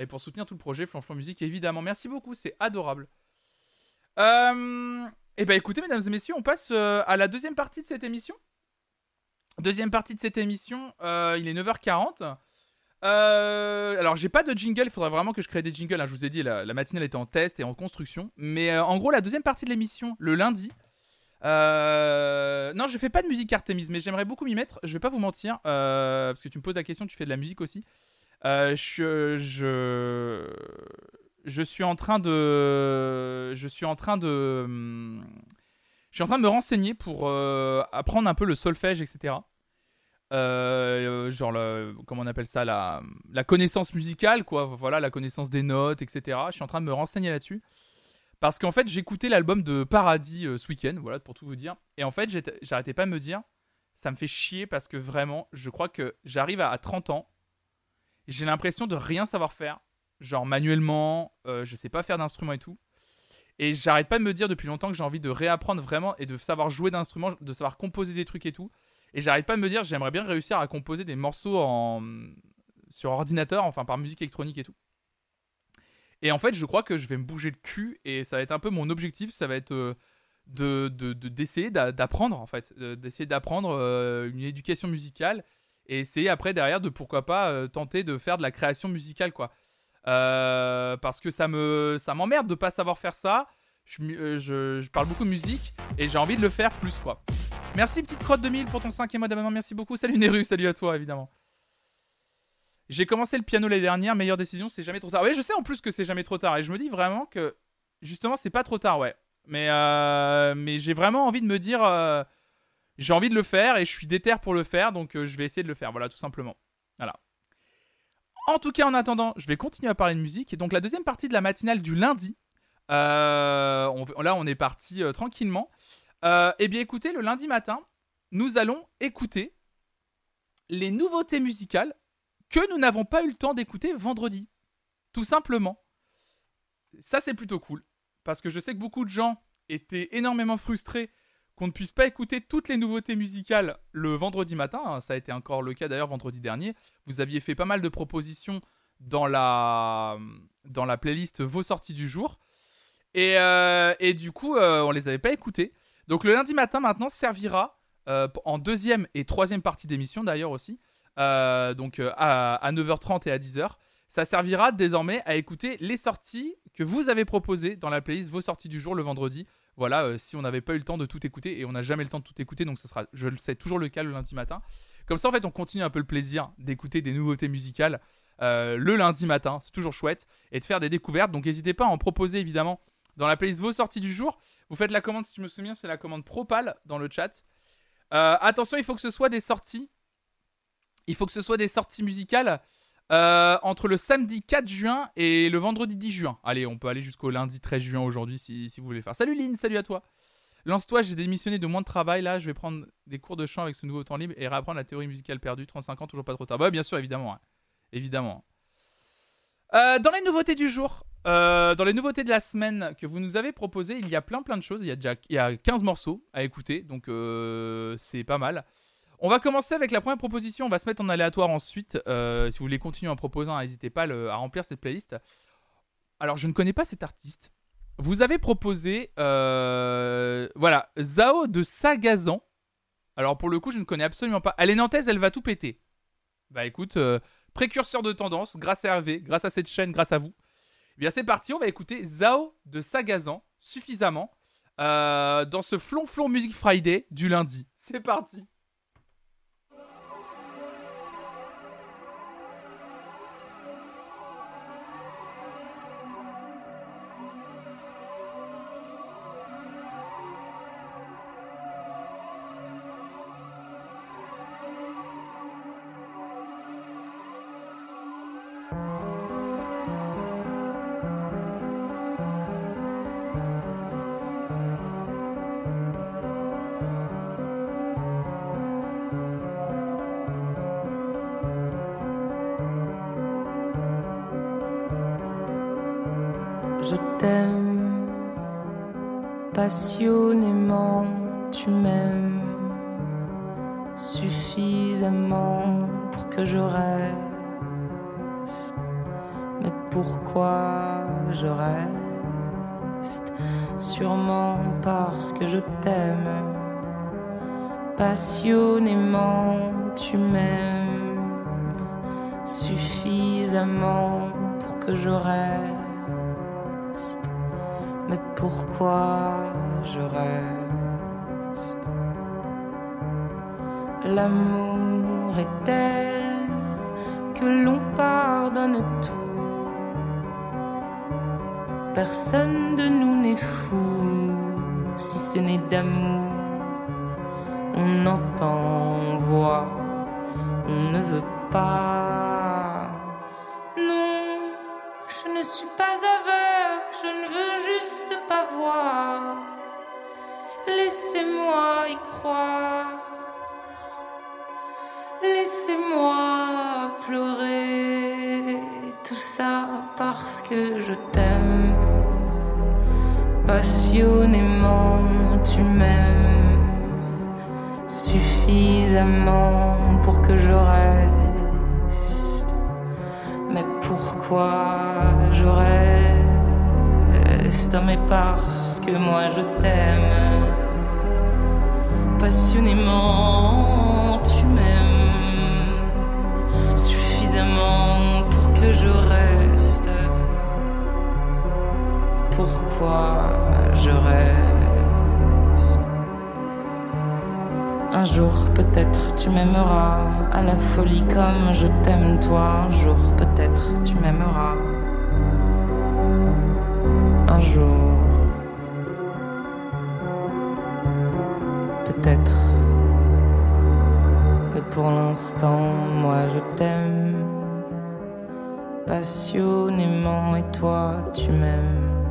et pour soutenir tout le projet Flonflon Musique. Évidemment, merci beaucoup. C'est adorable. Euh, et ben écoutez, mesdames et messieurs, on passe euh, à la deuxième partie de cette émission. Deuxième partie de cette émission, euh, il est 9h40. Euh, alors j'ai pas de jingle, il faudrait vraiment que je crée des jingles. hein. Je vous ai dit, la, la matinale était en test et en construction. Mais en gros, la deuxième partie de l'émission, le lundi. Non, je fais pas de musique Artemis, mais j'aimerais beaucoup m'y mettre. Je vais pas vous mentir, parce que tu me poses la question, tu fais de la musique aussi. Euh, je, je, suis en train de, je suis en train de, je suis en train de me renseigner pour euh, apprendre un peu le solfège, etc. Euh, genre, comment on appelle ça, la, connaissance musicale, quoi. Voilà, la connaissance des notes, etc. Je suis en train de me renseigner là-dessus. Parce qu'en fait, j'écoutais l'album de Paradis euh, ce week-end, voilà, pour tout vous dire. Et en fait, j'arrêtais pas de me dire, ça me fait chier parce que vraiment, je crois que j'arrive à, à 30 ans, j'ai l'impression de rien savoir faire. Genre manuellement, euh, je sais pas faire d'instruments et tout. Et j'arrête pas de me dire depuis longtemps que j'ai envie de réapprendre vraiment et de savoir jouer d'instruments, de savoir composer des trucs et tout. Et j'arrête pas de me dire, j'aimerais bien réussir à composer des morceaux en... sur ordinateur, enfin par musique électronique et tout. Et en fait, je crois que je vais me bouger le cul et ça va être un peu mon objectif, ça va être euh, de de- de- d'essayer d'a- d'apprendre en fait, d'essayer d'apprendre une éducation musicale et essayer après derrière de pourquoi pas euh, tenter de faire de la création musicale quoi. Euh, parce que ça me ça m'emmerde de pas savoir faire ça. Euh, je, je parle beaucoup de musique et j'ai envie de le faire plus quoi. Merci petite crotte 2000 pour ton cinquième mois d'abonnement, merci beaucoup. Salut Neru, salut à toi évidemment. J'ai commencé le piano l'année dernière, meilleure décision, c'est jamais trop tard. Oui, je sais en plus que c'est jamais trop tard et je me dis vraiment que justement c'est pas trop tard, ouais. Mais mais j'ai vraiment envie de me dire j'ai envie de le faire et je suis déter pour le faire donc euh, je vais essayer de le faire, voilà tout simplement. Voilà. En tout cas, en attendant, je vais continuer à parler de musique. Et donc, la deuxième partie de la matinale du lundi, euh, là, on est parti euh, tranquillement. Eh bien, écoutez, le lundi matin, nous allons écouter les nouveautés musicales que nous n'avons pas eu le temps d'écouter vendredi. Tout simplement. Ça, c'est plutôt cool. Parce que je sais que beaucoup de gens étaient énormément frustrés qu'on ne puisse pas écouter toutes les nouveautés musicales le vendredi matin. hein. Ça a été encore le cas d'ailleurs vendredi dernier. Vous aviez fait pas mal de propositions dans la, dans la playlist Vos sorties du jour. Et, euh, et du coup, euh, on les avait pas écoutées. Donc le lundi matin maintenant servira euh, en deuxième et troisième partie d'émission d'ailleurs aussi. euh, donc à, à 9h30 et à 10h. Ça servira désormais à écouter les sorties que vous avez proposées dans la playlist Vos sorties du jour le vendredi. Voilà, euh, si on n'avait pas eu le temps de tout écouter, et on n'a jamais le temps de tout écouter, donc ça sera, je le sais, toujours le cas le lundi matin. Comme ça, en fait, on continue un peu le plaisir d'écouter des nouveautés musicales euh, le lundi matin, c'est toujours chouette, et de faire des découvertes. Donc n'hésitez pas à en proposer évidemment dans la playlist Vos sorties du jour. Vous faites la commande, si je me souviens, c'est la commande Propal dans le chat. Euh, attention, il faut que ce soit des sorties. Il faut que ce soit des sorties musicales euh, entre le samedi 4 juin et le vendredi 10 juin. Allez, on peut aller jusqu'au lundi 13 juin aujourd'hui si, vous voulez faire. Salut Lynn, salut à toi. Lance-toi, j'ai démissionné de moins de travail là. Je vais prendre des cours de chant avec ce nouveau temps libre et réapprendre la théorie musicale perdue. 35 ans, toujours pas trop tard. Bah, bien sûr, évidemment. hein. Évidemment. Euh, dans les nouveautés du jour, euh, dans les nouveautés de la semaine que vous nous avez proposées, il y a plein plein de choses. Il y a déjà il y a 15 morceaux à écouter, donc c'est pas mal. On va commencer avec la première proposition. On va se mettre en aléatoire ensuite. Euh, si vous voulez continuer en proposant, n'hésitez pas à remplir cette playlist. Alors, je ne connais pas cet artiste. Vous avez proposé, euh, voilà, Zao de Sagazan. Alors, pour le coup, je ne connais absolument pas. Elle est nantaise, elle va tout péter. Bah écoute, euh, précurseur de tendance, grâce à Hervé, grâce à cette chaîne, grâce à vous. Eh bien, c'est parti, on va écouter Zao de Sagazan suffisamment dans ce flonflon Music Friday du lundi. C'est parti. Passionnément tu m'aimes suffisamment pour que je reste. Mais pourquoi je reste? Sûrement parce que je t'aime. Passionnément tu m'aimes suffisamment pour que je reste. Pourquoi je reste L'amour est tel que l'on pardonne tout. Personne de nous n'est fou si ce n'est d'amour. On entend, on voit, on ne veut pas. Non, je ne suis pas aveugle, je ne veux Laissez-moi y croire. Laissez-moi pleurer tout ça parce que je t'aime. Passionnément, tu m'aimes suffisamment pour que je reste. Mais pourquoi je reste? Mais parce que moi je t'aime. Passionnément, tu m'aimes suffisamment pour que je reste. Pourquoi je reste? Un jour peut-être tu m'aimeras à la folie comme je t'aime toi. Un jour peut-être tu m'aimeras. Un jour. Peut-être. Mais pour l'instant, moi je t'aime passionnément et toi tu m'aimes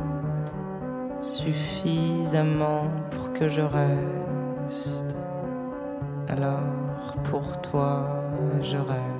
suffisamment pour que je reste. Alors pour toi je reste.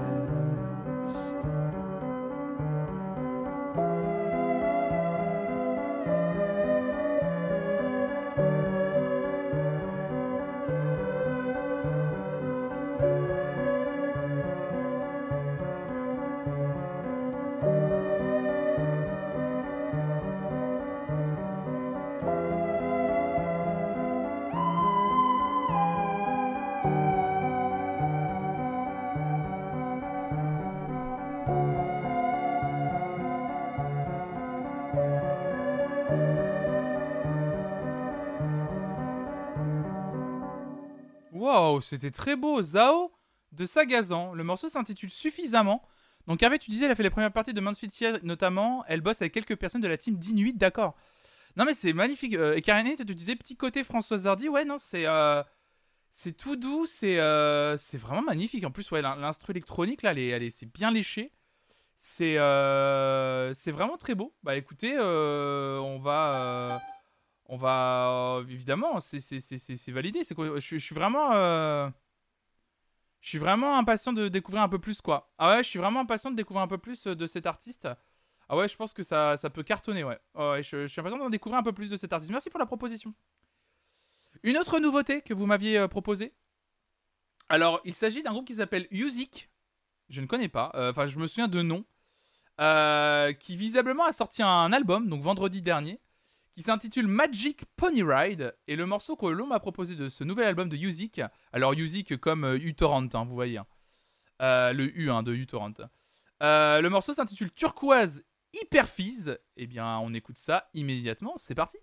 C'était très beau. Zao de Sagazan. Le morceau s'intitule Suffisamment. Donc Hervé, tu disais, elle a fait les premières parties de Mansfield Field notamment. Elle bosse avec quelques personnes de la team d'Inuit, d'accord. Non mais c'est magnifique. Euh, et Karine, tu disais petit côté Françoise Hardy. Ouais, non, c'est euh, c'est tout doux, c'est euh, c'est vraiment magnifique. En plus, ouais, l'in- l'instru électronique là, elle est, c'est bien léché. C'est c'est vraiment très beau. Bah écoutez, on va on va euh, évidemment, c'est validé. C'est je, je suis vraiment euh, je suis vraiment impatient de découvrir un peu plus quoi. Ah ouais, je suis vraiment impatient de découvrir un peu plus euh, de cet artiste. Ah ouais, je pense que ça, ça peut cartonner, ouais. Je, suis impatient d'en découvrir un peu plus de cet artiste. Merci pour la proposition. Une autre nouveauté que vous m'aviez proposée. Alors, il s'agit d'un groupe qui s'appelle Music. Je ne connais pas. Enfin, je me souviens de nom. Qui visiblement a sorti un album, donc vendredi dernier, qui s'intitule Magic Pony Ride. Et le morceau que l'on m'a proposé de ce nouvel album de Music, alors Music comme euh, uTorrent, hein, vous voyez, hein. Euh, le U hein, de uTorrent. Euh, le morceau s'intitule Turquoise Hyper Fizz. Eh bien, on écoute ça immédiatement. C'est parti.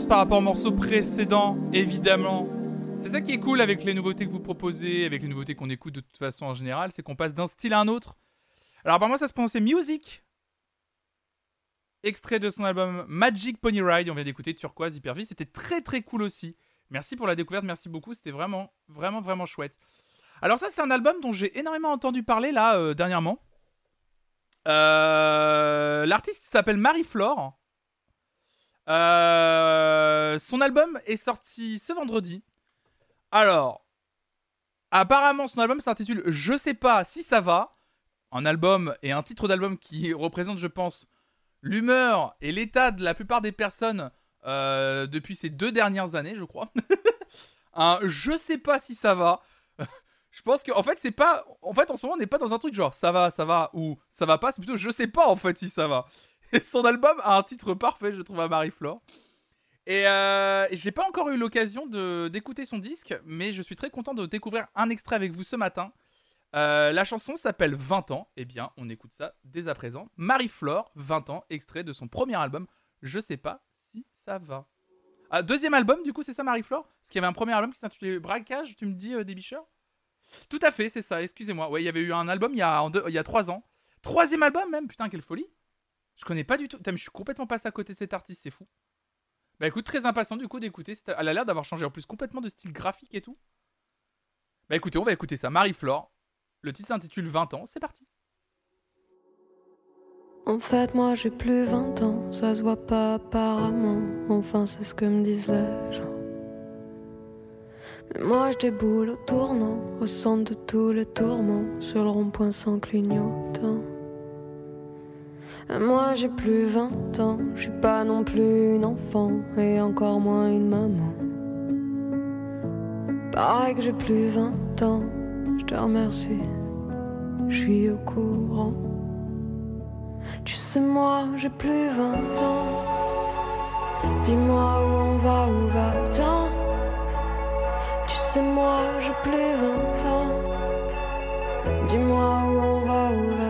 Par rapport au morceau précédent, évidemment. C'est ça qui est cool avec les nouveautés que vous proposez, avec les nouveautés qu'on écoute de toute façon en général, c'est qu'on passe d'un style à un autre. Alors, par moi, ça se prononçait Music. Extrait de son album Magic Pony Ride. On vient d'écouter Turquoise Hypervie. C'était très très cool aussi. Merci pour la découverte, merci beaucoup. C'était vraiment, vraiment, vraiment chouette. Alors, ça, c'est un album dont j'ai énormément entendu parler là euh, dernièrement. Euh, L'artiste s'appelle Marie-Flore. Euh, son album est sorti ce vendredi. Alors, apparemment, son album s'intitule Je sais pas si ça va. Un album et un titre d'album qui représente, je pense, l'humeur et l'état de la plupart des personnes euh, depuis ces deux dernières années, je crois. un Je sais pas si ça va. je pense que, en fait, c'est pas. En fait, en ce moment, on n'est pas dans un truc genre ça va, ça va ou ça va pas. C'est plutôt je sais pas en fait si ça va. Son album a un titre parfait, je trouve, à Marie-Flore. Et euh, j'ai pas encore eu l'occasion d'écouter son disque, mais je suis très content de découvrir un extrait avec vous ce matin. Euh, la chanson s'appelle 20 ans. Eh bien, on écoute ça dès à présent. Marie-Flore, 20 ans, extrait de son premier album. Je sais pas si ça va. Ah, deuxième album, du coup, c'est ça, Marie-Flore? Parce qu'il y avait un premier album qui s'intitulait Braquage, tu me dis, euh, des bicheurs Tout à fait, c'est ça, excusez-moi. Ouais, il y avait eu un album il y a, il y trois ans. Troisième album, même, putain, quelle folie. Je connais pas du tout. Je suis complètement passé à côté de cet artiste, c'est fou. Bah écoute, très impatient du coup d'écouter. Elle a l'air d'avoir changé en plus complètement de style graphique et tout. Bah écoutez, on va écouter ça. Marie-Flore. Le titre s'intitule 20 ans. C'est parti. En fait, moi j'ai plus 20 ans, ça se voit pas apparemment. Enfin, c'est ce que me disent les gens. Mais moi je déboule au tournant, au centre de tous les tourments, sur le rond-point sans clignotant. Moi j'ai plus 20 ans, je pas non plus une enfant, et encore moins une maman. Pareil que j'ai plus 20 ans, je te remercie, je suis au courant. Tu sais, moi, j'ai plus 20 ans. Dis-moi où on va, où va-t-on? Tu sais, moi, j'ai plus 20 ans. Dis-moi où on va, où va-t-on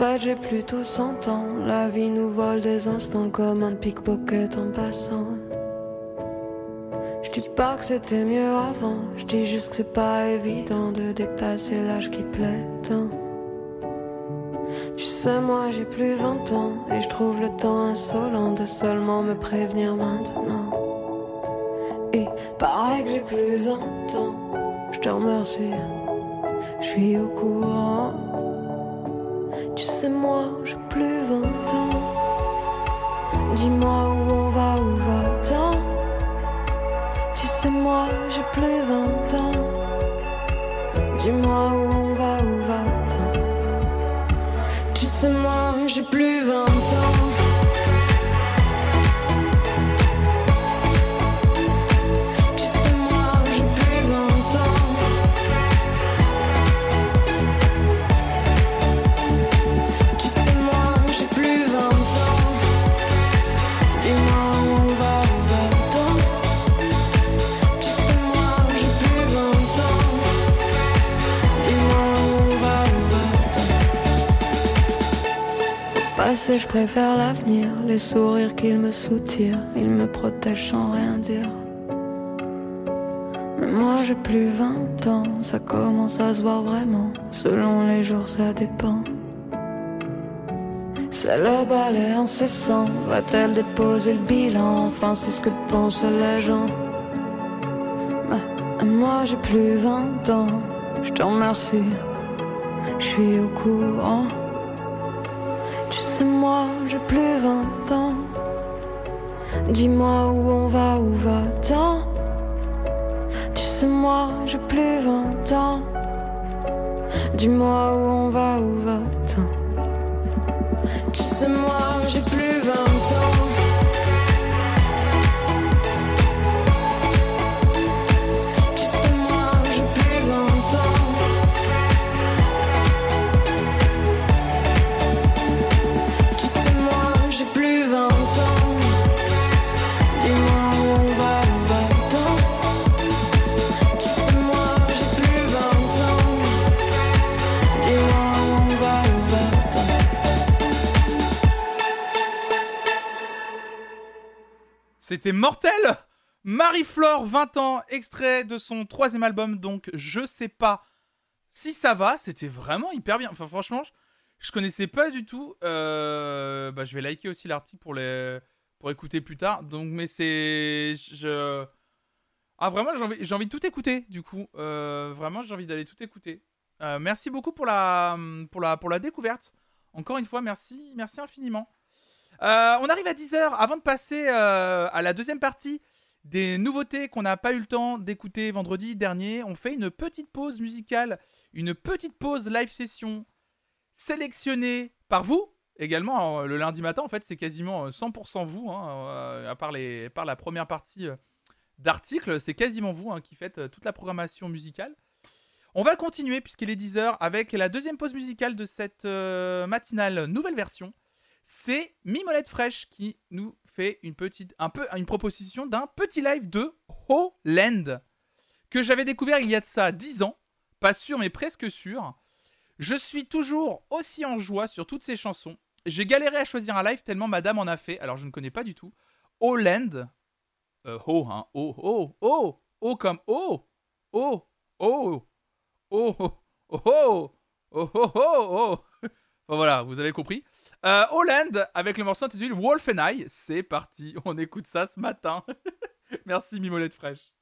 fait, j'ai plutôt 100 ans. La vie nous vole des instants comme un pickpocket en passant. Je dis pas que c'était mieux avant, je dis juste que c'est pas évident de dépasser l'âge qui plaît tant. Tu sais, moi j'ai plus 20 ans et je trouve le temps insolent de seulement me prévenir maintenant. Et pareil que j'ai plus 20 ans, je te remercie, je suis au courant. Tu sais, moi, j'ai plus 20 ans. Dis-moi où on va, où va-t-on Tu sais, moi, j'ai plus 20 ans. Dis-moi où on va, où va-t-on Tu sais, moi, j'ai plus 20 ans. Je préfère l'avenir, les sourires qu'ils me soutirent, ils me protègent sans rien dire. Mais moi j'ai plus 20 ans, ça commence à se voir vraiment. Selon les jours, ça dépend. C'est le balai incessant. Va-t-elle déposer le bilan Enfin, c'est ce que pensent les gens. Mais moi j'ai plus 20 ans. Je te remercie. Je suis au courant. Sais, moi j'ai plus 20 ans. Dis-moi où on va, où va-t-on Tu sais, moi j'ai plus 20 ans. Dis-moi où on va, où va-t-on Tu sais, moi j'ai plus C'était mortel Marie-Flore, 20 ans, extrait de son troisième album, donc je sais pas si ça va, c'était vraiment hyper bien. Enfin franchement, je, connaissais pas du tout. Euh, bah, je vais liker aussi l'article pour, écouter plus tard. Donc mais c'est... Ah vraiment, j'ai envie, de tout écouter du coup. Euh, vraiment, j'ai envie d'aller tout écouter. Euh, merci beaucoup pour la, pour, la, pour la découverte. Encore une fois, merci, merci infiniment. Euh, on arrive à 10h. Avant de passer euh, à la deuxième partie des nouveautés qu'on n'a pas eu le temps d'écouter vendredi dernier, on fait une petite pause musicale, une petite pause live session sélectionnée par vous également. euh, le lundi matin, en fait, c'est quasiment euh, 100% vous, hein, euh, à part, la première partie euh, d'articles, c'est quasiment vous hein, qui faites euh, toute la programmation musicale. On va continuer puisqu'il est 10h avec la deuxième pause musicale de cette euh, matinale nouvelle version c'est Mimolette Fresh qui nous fait une petite, un peu, une proposition d'un petit live de Holland que j'avais découvert il y a de ça 10 ans, pas sûr mais presque sûr. Je suis toujours aussi en joie sur toutes ces chansons. J'ai galéré à choisir un live tellement madame en a fait, alors je ne connais pas du tout. Holland, euh, ho, hein, oh, oh, oh, oh comme oh, oh, oh, oh, oh, oh, oh, oh, oh, oh. Enfin voilà, vous avez compris. Euh, Holland avec le morceau intitulé Wolf and I. C'est parti, on écoute ça ce matin. Merci Mimolette Fraîche.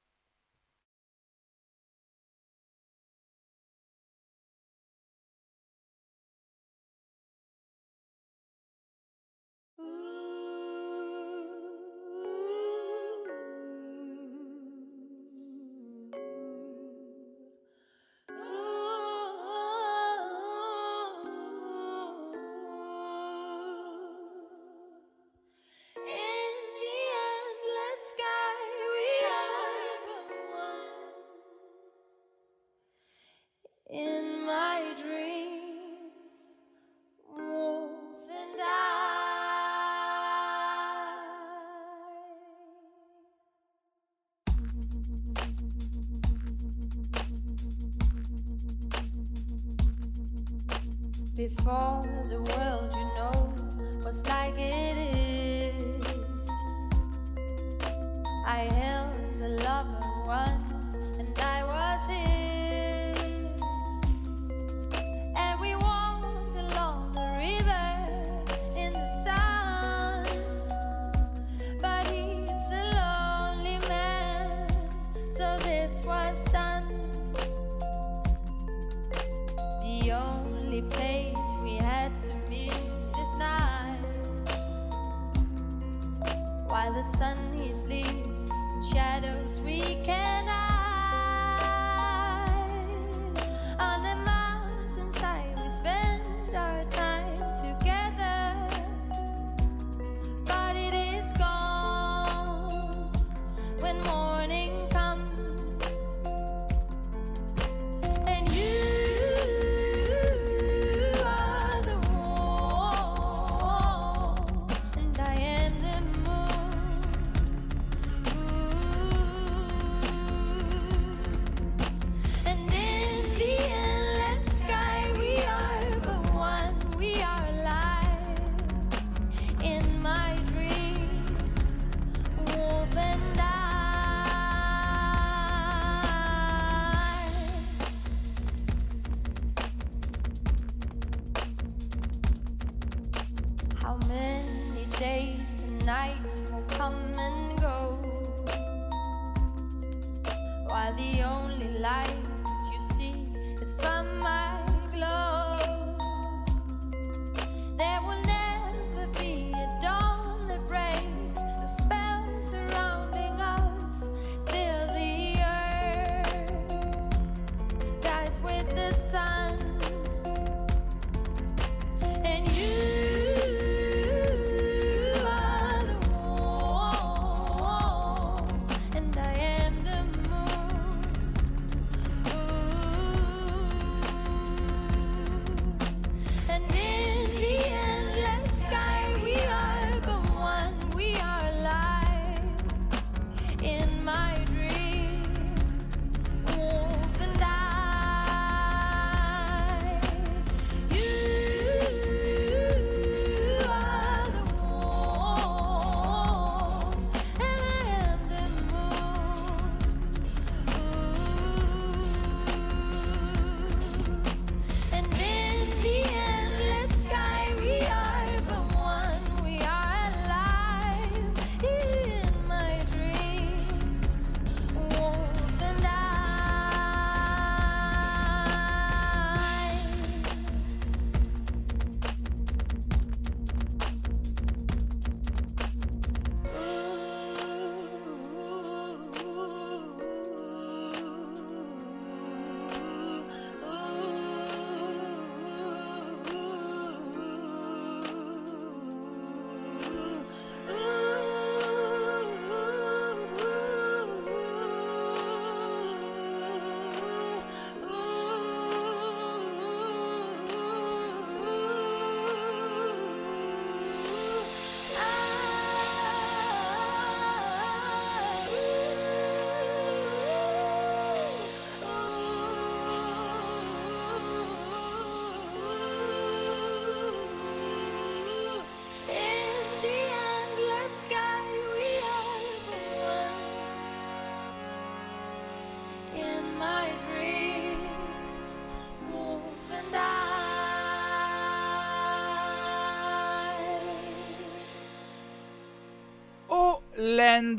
And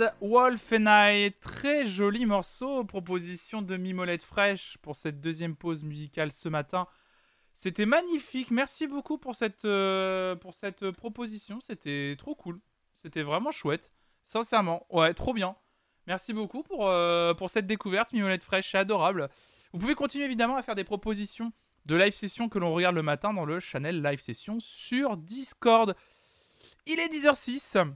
I, très joli morceau, proposition de Mimolette fraîche pour cette deuxième pause musicale ce matin. C'était magnifique, merci beaucoup pour cette, euh, pour cette proposition, c'était trop cool, c'était vraiment chouette, sincèrement, ouais, trop bien. Merci beaucoup pour, euh, pour cette découverte, Mimolette fraîche, c'est adorable. Vous pouvez continuer évidemment à faire des propositions de live session que l'on regarde le matin dans le channel live session sur Discord. Il est 10h06.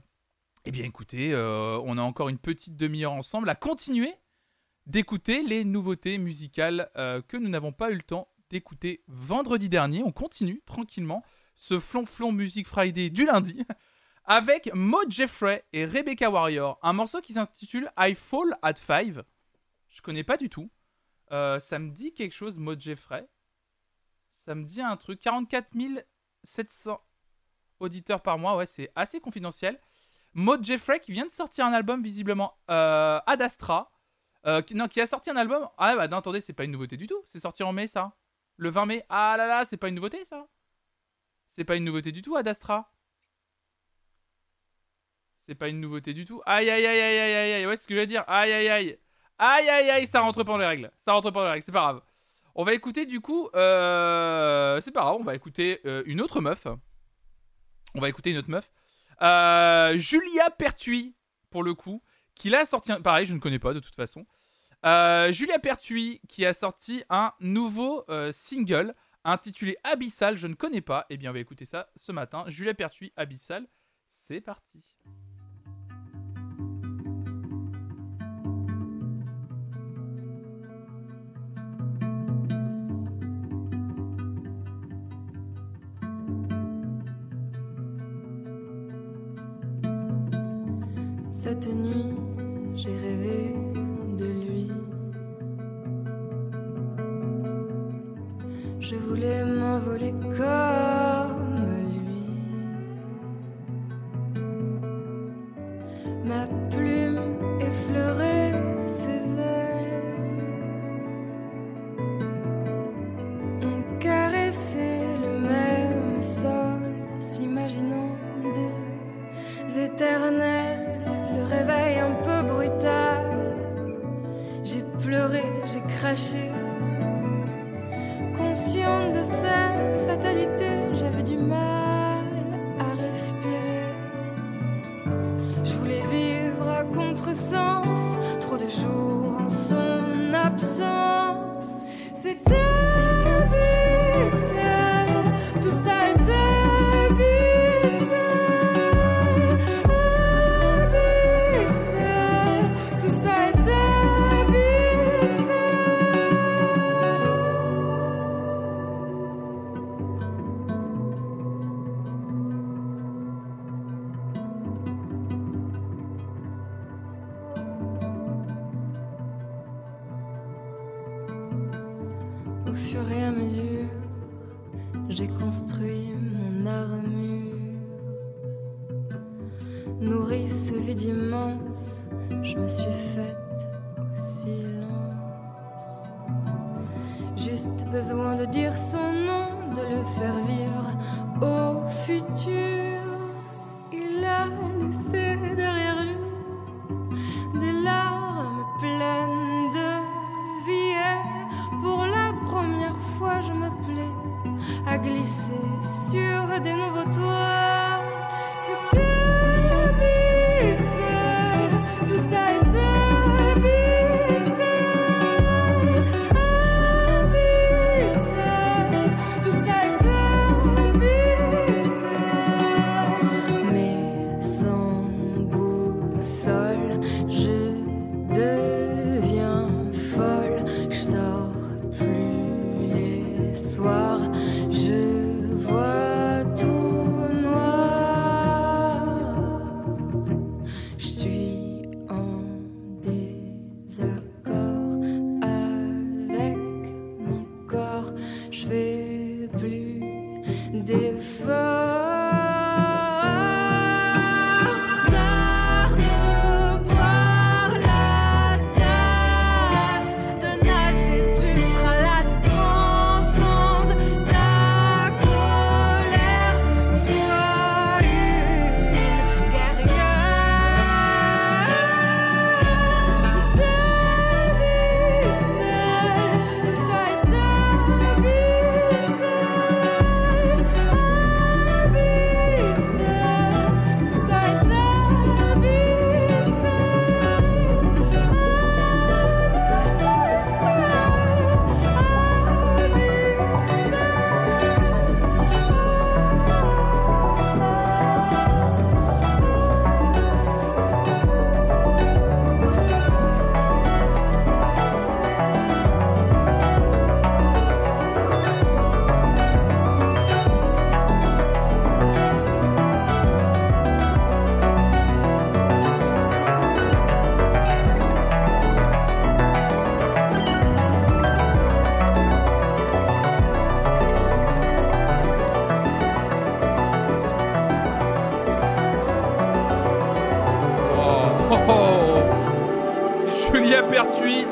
Eh bien écoutez, euh, on a encore une petite demi-heure ensemble à continuer d'écouter les nouveautés musicales euh, que nous n'avons pas eu le temps d'écouter vendredi dernier. On continue tranquillement ce flonflon Music Friday du lundi avec Maud Jeffrey et Rebecca Warrior. Un morceau qui s'intitule I Fall at Five. Je connais pas du tout. Euh, ça me dit quelque chose, Maud Jeffrey. Ça me dit un truc. 44 700 auditeurs par mois. Ouais, c'est assez confidentiel. Maud Jeffrey qui vient de sortir un album visiblement euh, Ad Astra. Euh, non, qui a sorti un album. Ah bah non, attendez, c'est pas une nouveauté du tout. C'est sorti en mai ça. Le 20 mai. Ah là là, c'est pas une nouveauté ça. C'est pas une nouveauté du tout, Ad Astra. C'est pas une nouveauté du tout. Aïe aïe aïe aïe aïe aïe aïe. Ouais, c'est ce que je veux dire. Aïe aïe aïe. Aïe aïe aïe, ça rentre pas dans les règles. Ça rentre pas dans les règles, c'est pas grave. On va écouter du coup. Euh... C'est pas grave, on va écouter euh, une autre meuf. On va écouter une autre meuf. Euh, Julia Pertuis. pour le coup, qui l'a sorti. Pareil, je ne connais pas de toute façon. Euh, Julia Pertuis qui a sorti un nouveau euh, single intitulé Abyssal. Je ne connais pas. Eh bien, on va écouter ça ce matin. Julia Pertuis, Abyssal. C'est parti. Cette nuit, j'ai rêvé de lui. Je voulais m'envoler comme fatalité,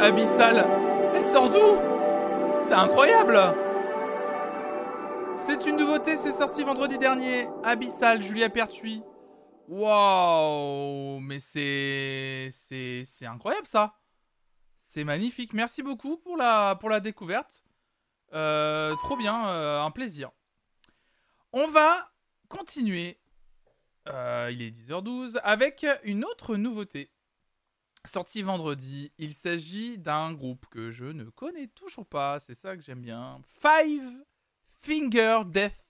Pertuis, Abyssal. Elle sort d'où? C'est incroyable C'est une nouveauté, c'est sorti vendredi dernier. Abyssal, Julia Pertuis. Waouh Mais c'est... C'est c'est incroyable ça C'est magnifique. Merci beaucoup pour la, pour la découverte. Euh, trop bien, euh, un plaisir. On va continuer Euh, il est 10h12 avec une autre nouveauté. Sortie vendredi, il s'agit d'un groupe que je ne connais toujours pas, c'est ça que j'aime bien. Five Finger Death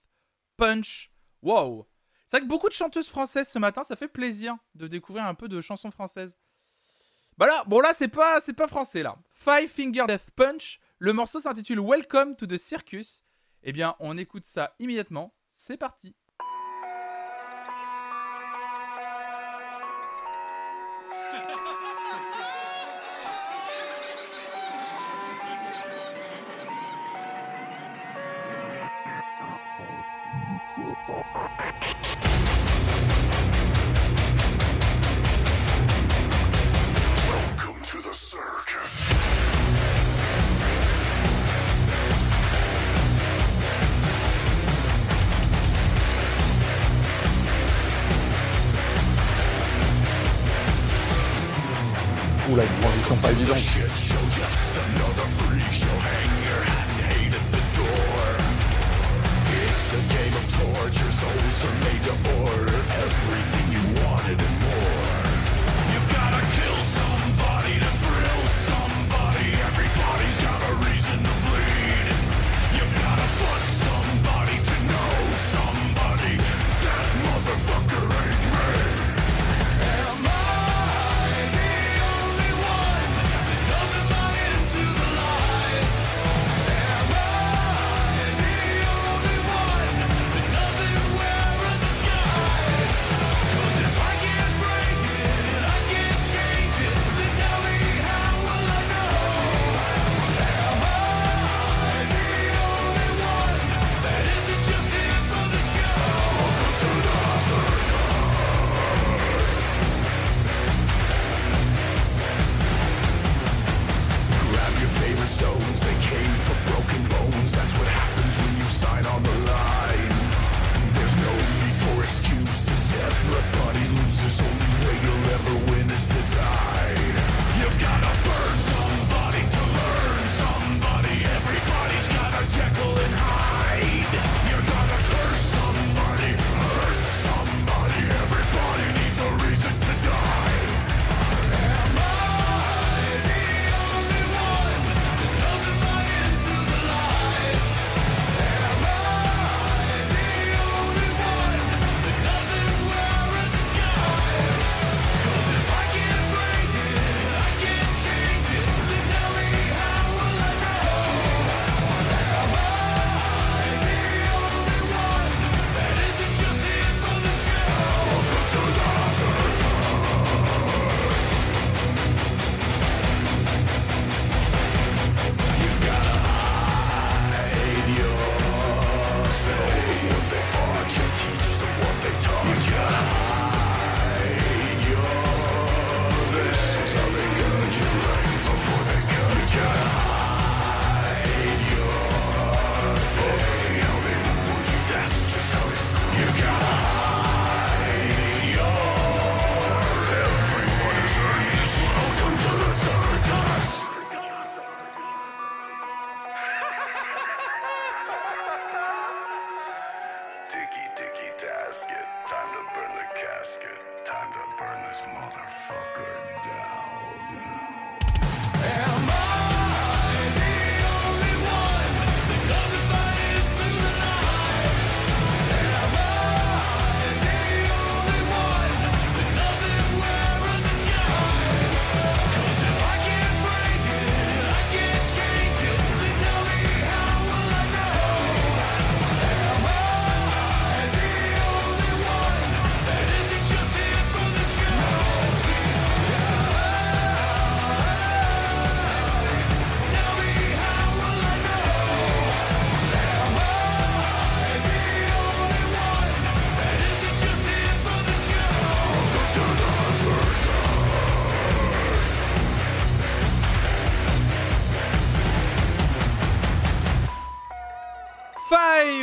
Punch. Wow! C'est vrai que beaucoup de chanteuses françaises ce matin, ça fait plaisir de découvrir un peu de chansons françaises. Bah là, bon là c'est pas c'est pas français là. Five Finger Death Punch. Le morceau s'intitule Welcome to the Circus. Eh bien, on écoute ça immédiatement. C'est parti.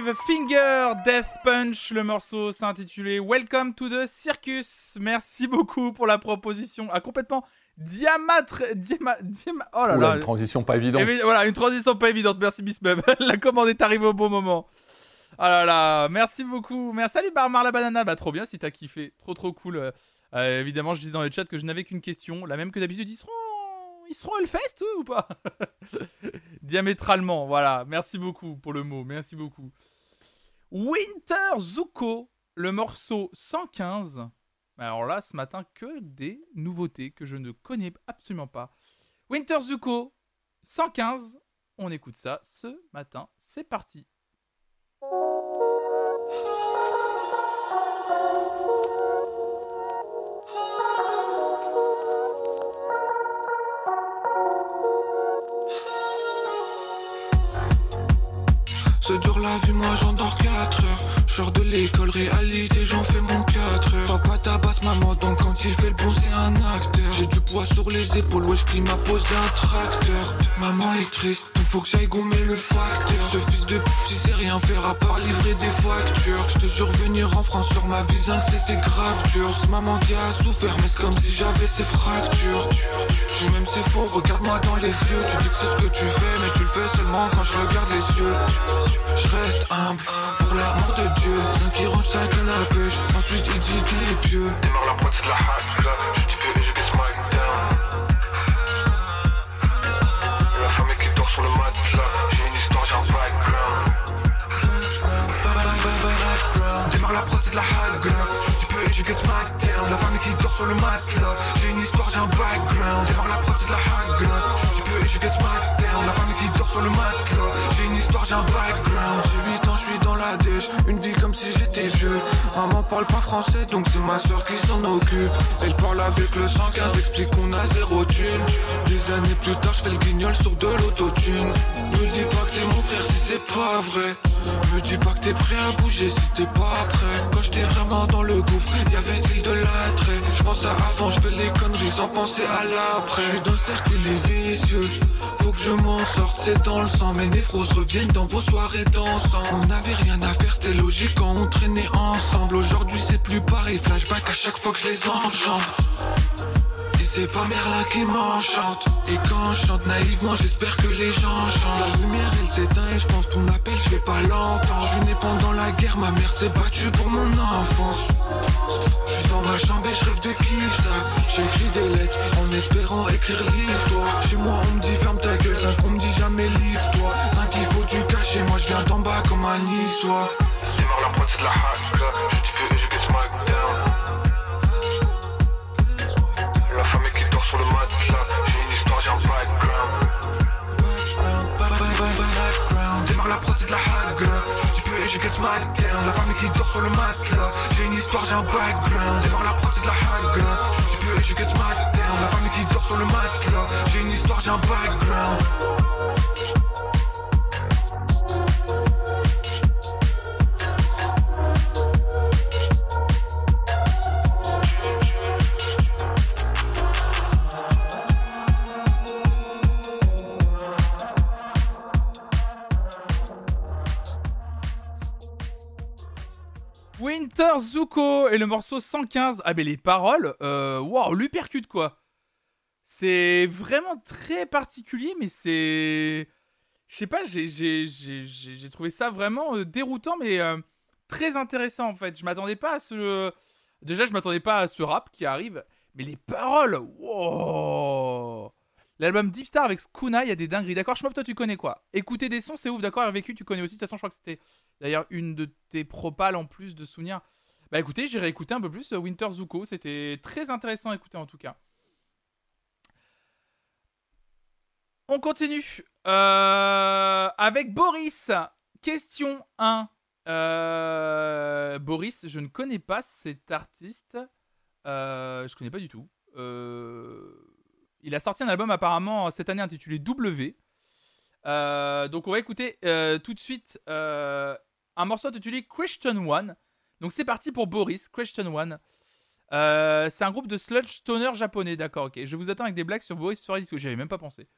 Five Finger Death Punch. Le morceau s'intitulait Welcome to the Circus. Merci beaucoup pour la proposition. Ah, complètement diamatre. Diama, diama- oh là là. une transition pas évidente. Eh voilà, une transition pas évidente. Merci Bisbeb. la commande est arrivée au bon moment. Ah là là, merci beaucoup. Merci, salut Barmar la banana. Bah trop bien si t'as kiffé. Trop trop cool. Euh, euh, évidemment, je disais dans le chat que je n'avais qu'une question. La même que d'habitude, ils seront... Ils seront Hellfest eux, ou pas? Diamétralement, voilà. Merci beaucoup pour le mot. Merci beaucoup. Winter Zuko, le morceau 115. Alors là, ce matin, que des nouveautés que je ne connais absolument pas. Winter Zuko, 115. On écoute ça ce matin. C'est parti. La vie, moi j'en dors 4 heures. Sors de l'école, réalité, j'en fais mon 4 heures. Papa tabasse maman, donc quand il fait le bon, c'est un acteur. J'ai du poids sur les épaules, wesh, qui m'a posé un tracteur. Maman est triste, donc faut que j'aille gommer le facteur. Ce fils de p, il sait rien faire à part livrer des factures. Je te jure, venir en France sur ma visa, c'était grave dur. Maman qui a souffert, mais c'est comme si j'avais ses fractures. Je même c'est faux, regarde-moi dans les yeux. Tu dis que c'est ce que tu fais, mais tu le fais seulement quand je regarde les yeux. Je reste humble pour l'amour de Dieu. Un qui range sa canne à pêche, ensuite il dit qu'il est pieux. Démarre la c'est de la là. Je dis que je get my down. La famille qui dort sur le matelas. J'ai une histoire, j'ai un background. Démarre la prod, de la high ground. Je suis peu et je get smack down. La famille qui dort sur le matelas. J'ai une histoire, j'ai un background. Démarre la prod, de la high ground. Je suis peu et je get smack down. La famille qui dort sur le matelas. J'ai une histoire, j'ai un background. Une vie comme si j'étais vieux. Maman parle pas français, donc c'est ma soeur qui s'en occupe. Elle parle avec le 115, explique qu'on a zéro thune. Des années plus tard, je fais le guignol sur de l'autotune. Me dis pas que t'es mon frère si c'est pas vrai. Me dis pas que t'es prêt à bouger si t'es pas prêt. Quand j'étais vraiment dans le gouffre, y avait-il de l'attrait? Je pense à avant, je fais les conneries sans penser à l'après. Je suis dans le cercle et les vicieux. Faut que je m'en sorte, c'est dans le sang. Mes névroses reviennent dans vos soirées dansant. On n'avait rien à faire, c'était logique quand on traînait ensemble. Aujourd'hui, c'est plus pareil. Flashback à chaque fois que je les enchante. Et c'est pas Merlin qui m'enchante Et quand je chante naïvement j'espère que les gens chantent La lumière elle s'éteint et je pense ton appel je vais pas l'entendre Je né pendant la guerre, ma mère s'est battue pour mon enfance Je suis dans ma chambre et je rêve de qui J'écris des lettres en espérant écrire l'histoire Chez moi on me dit jamais livre-toi Cinq il faut du cacher, moi je viens d'en bas comme un niçois. Démarre la c'est de la là. Je dis que je get my down. La famille qui dort sur le matelas. J'ai une histoire, j'ai un background. Démarre la prod, c'est de la girl Je peu et je get my down. La famille qui dort sur le matelas J'ai une histoire, j'ai un background. Démarre la prod, c'est de la girl Je peu et je get my down. La famille qui dort sur le matelas J'ai une histoire, j'ai un background Zuko et le morceau 115. Ah, mais les paroles, euh, waouh, l'hypercute quoi. C'est vraiment très particulier, mais c'est. Je sais pas, j'ai trouvé ça vraiment euh, déroutant, mais euh, très intéressant en fait. Je m'attendais pas à ce. Déjà, je m'attendais pas à ce rap qui arrive, mais les paroles, wow L'album Deep Star avec Skuna, il y a des dingueries. D'accord, Shmop, toi tu connais quoi? Écouter des sons, c'est ouf, d'accord vécu, tu connais aussi. De toute façon, je crois que c'était d'ailleurs une de tes propales en plus de souvenirs. Bah écoutez, j'irai écouter un peu plus euh, Winter Zuko. C'était très intéressant à écouter en tout cas. On continue euh, avec Boris. Question 1. Euh, Boris, je ne connais pas cet artiste. Euh, je connais pas du tout. Il a sorti un album apparemment cette année intitulé W. Euh, donc on va écouter euh, tout de suite euh, un morceau intitulé Question One. Donc c'est parti pour Boris, Question One. C'est un groupe de sludge stoner japonais, d'accord, ok. Je vous attends avec des blagues sur Boris sur Disco, j'avais même pas pensé.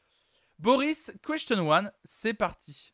Boris, Question One, c'est parti.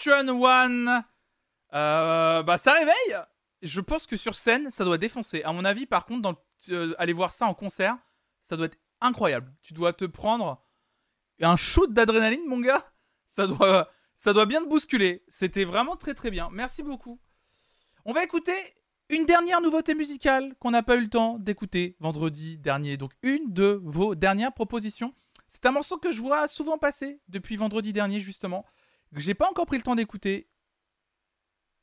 Question one. Euh, bah, ça réveille. Je pense que sur scène, ça doit défoncer. À mon avis, par contre, euh, aller voir ça en concert, ça doit être incroyable. Tu dois te prendre un shoot d'adrénaline, mon gars. Ça doit, ça doit bien te bousculer. C'était vraiment très très bien. Merci beaucoup. On va écouter une dernière nouveauté musicale qu'on n'a pas eu le temps d'écouter vendredi dernier. Donc une de vos dernières propositions. C'est un morceau que je vois souvent passer depuis vendredi dernier justement, que j'ai pas encore pris le temps d'écouter.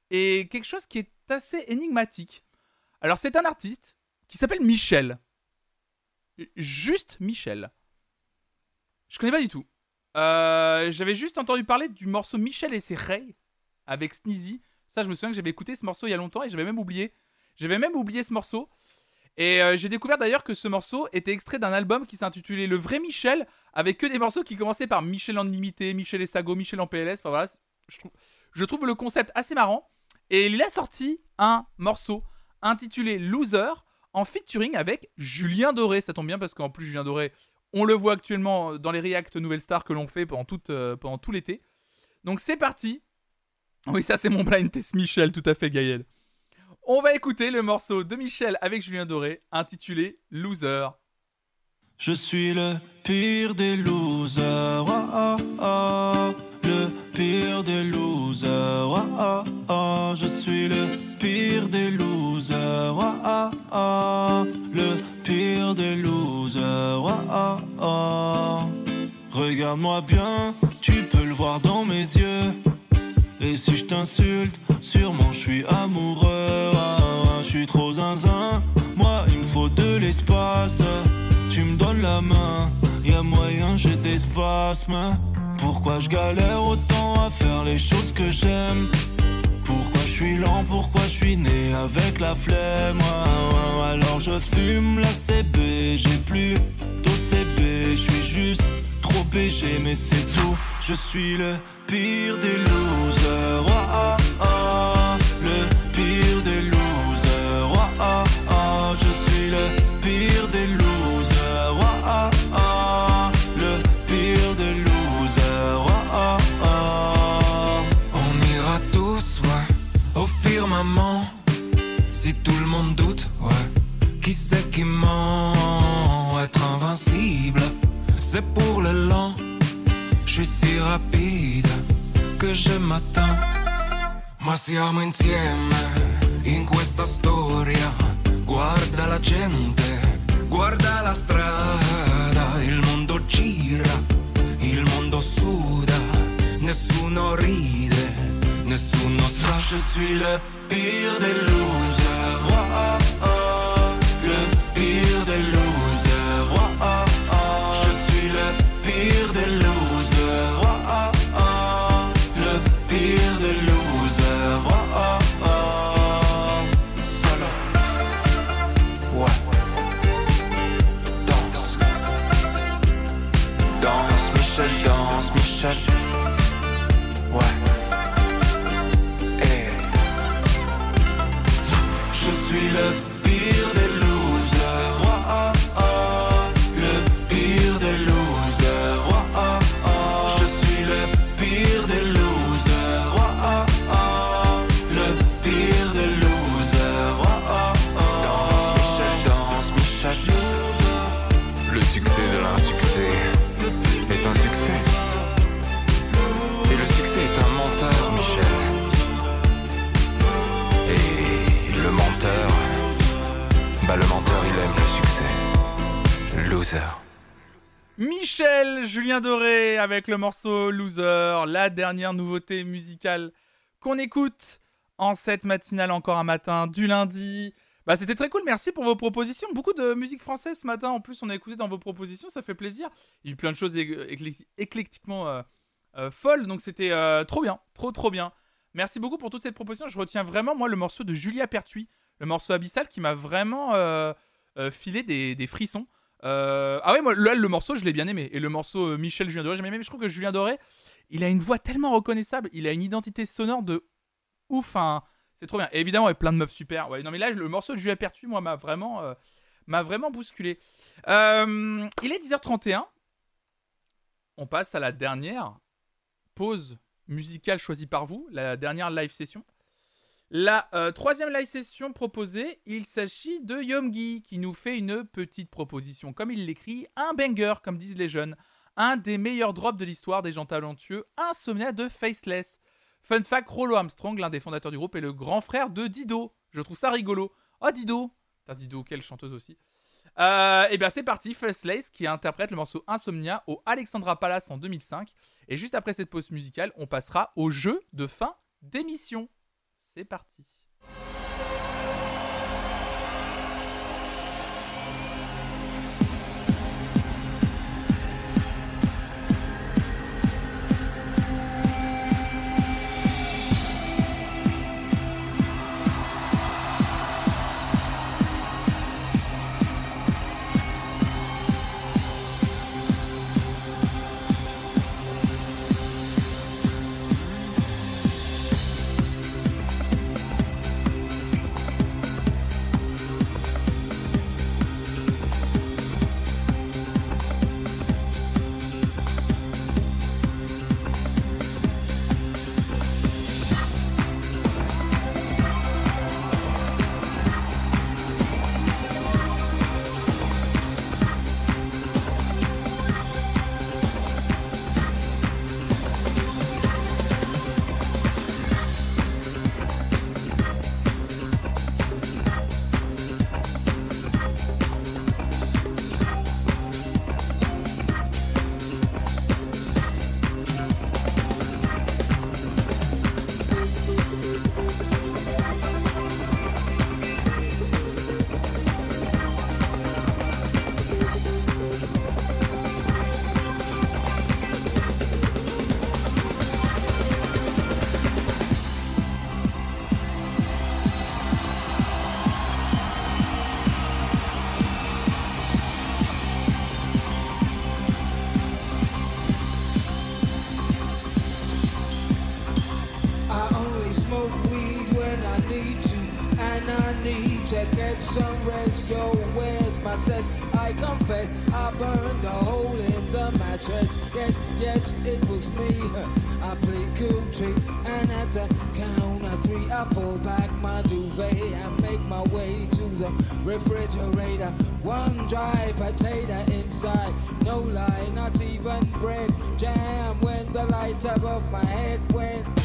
Et quelque chose qui est assez énigmatique. Alors c'est un artiste qui s'appelle Michel. Juste Michel. Je connais pas du tout. Euh, j'avais juste entendu parler du morceau Michel et ses Ray avec Sneezy. Ça, je me souviens que j'avais écouté ce morceau il y a longtemps et j'avais même oublié. J'avais même oublié ce morceau. Et euh, j'ai découvert d'ailleurs que ce morceau était extrait d'un album qui s'intitulait Le vrai Michel, avec que des morceaux qui commençaient par Michel en limité, Michel et Sago, Michel en PLS. Enfin voilà, je trouve, le concept assez marrant. Et il a sorti un morceau intitulé Loser en featuring avec Julien Doré. Ça tombe bien parce qu'en plus, Julien Doré, on le voit actuellement dans les React Nouvelle Star que l'on fait pendant, euh, pendant tout l'été. Donc c'est parti. Oui, ça c'est mon blind test Michel, tout à fait Gaël. On va écouter le morceau de Michel avec Julien Doré intitulé Loser. Je suis le pire des losers, ah, ah, ah. le pire des losers, je suis le pire des losers, le pire des losers. Regarde-moi bien, tu peux le voir dans mes yeux. Et si je t'insulte, sûrement je suis amoureux. Ah, ah, je suis trop zinzin, moi il me faut de l'espace. Tu me donnes la main, y a moyen j'ai des spasmes. Pourquoi je galère autant à faire les choses que j'aime? Pourquoi je suis lent, pourquoi je suis né avec la flemme? Ah, ah, Alors je fume la CB, j'ai plus d'OCB, je suis juste trop BG mais c'est tout. Je suis le pire des losers, ah. le pire des losers, ah, je suis le pire des losers, le pire des losers. On ira tous, ouais, au firmament. Si tout le monde doute, ouais, qui c'est qui ment? Être invincible, c'est pour le lent. Suis si rapide che je m'attends. Ma siamo insieme in questa storia. Guarda la gente, guarda la strada. Il mondo gira, il mondo suda. Nessuno ride, nessuno sa. Je suis le pire des losers. ah, ah, ah. Le pire des losers. shut Michel Julien Doré avec le morceau Loser, la dernière nouveauté musicale qu'on écoute en cette matinale encore un matin du lundi. Bah c'était très cool, merci pour vos propositions. Beaucoup de musique française ce matin, en plus on a écouté dans vos propositions, ça fait plaisir. Il y a eu plein de choses éclectiquement euh, euh, folles, donc c'était euh, trop bien, trop trop bien. Merci beaucoup pour toutes ces propositions. Je retiens vraiment moi le morceau de Julia Pertuis, le morceau abyssal qui m'a vraiment filé des frissons. Euh, Ah ouais, moi là, le morceau je l'ai bien aimé. Et le morceau euh, Michel Julien Doré, j'ai bien aimé. Mais je trouve que Julien Doré, il a une voix tellement reconnaissable, il a une identité sonore de ouf. hein. C'est trop bien. Et évidemment, il y a plein de meufs super. Ouais, non mais là, le morceau de Julia Pertuis, moi, m'a vraiment, euh, m'a vraiment bousculé. Il est 10h31. On passe à la dernière pause musicale choisie par vous, la dernière live session. La euh, troisième live session proposée, il s'agit de Yomgi qui nous fait une petite proposition. Comme il l'écrit, un banger, comme disent les jeunes. Un des meilleurs drops de l'histoire des gens talentueux, Insomnia de Faceless. Fun fact, Rollo Armstrong, l'un des fondateurs du groupe, est le grand frère de Dido. Je trouve ça rigolo. Oh Dido Putain, Dido, quelle chanteuse aussi. Euh, et bien c'est parti, Faceless qui interprète le morceau Insomnia au Alexandra Palace en 2005. Et juste après cette pause musicale, on passera au jeu de fin d'émission. C'est parti. Dry potato inside, no lie, not even bread. Jam when the light above my head went.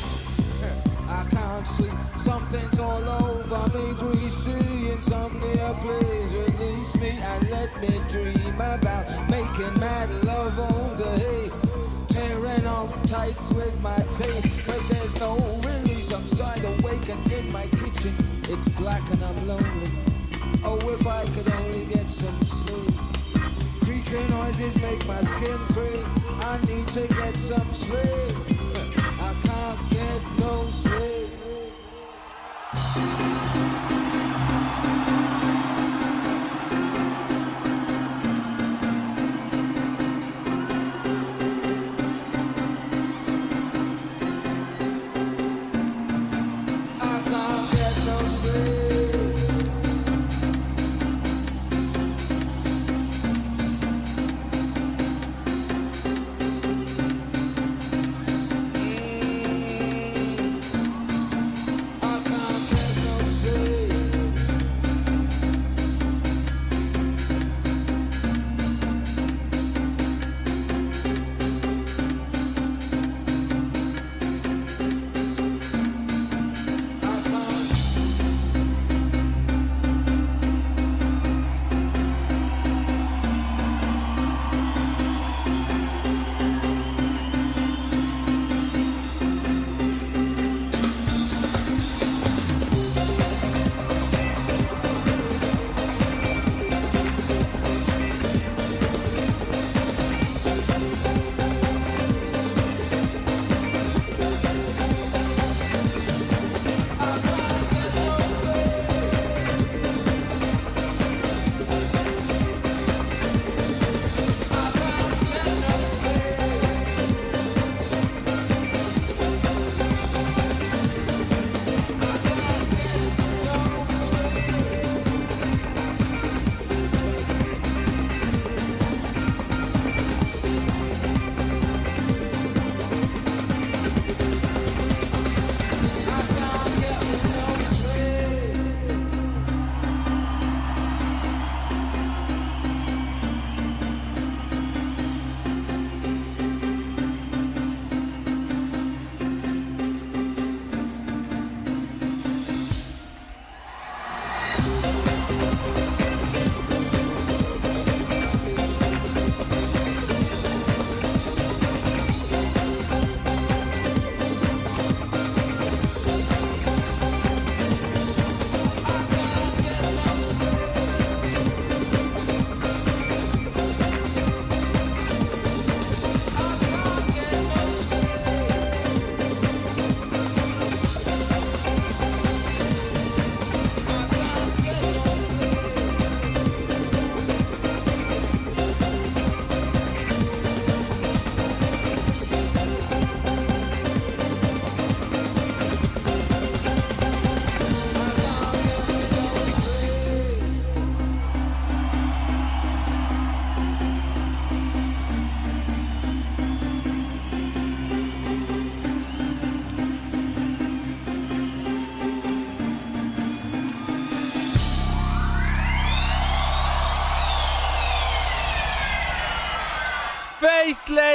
I can't sleep. Something's all over me, greasy. Insomnia, please release me and let me dream about making mad love on the heath. Tearing off tights with my teeth, but there's no release. I'm side awake and in my kitchen. It's black and I'm lonely. Oh, if I could only get some sleep. Creaking noises make my skin creep. I need to get some sleep. I can't get no sleep.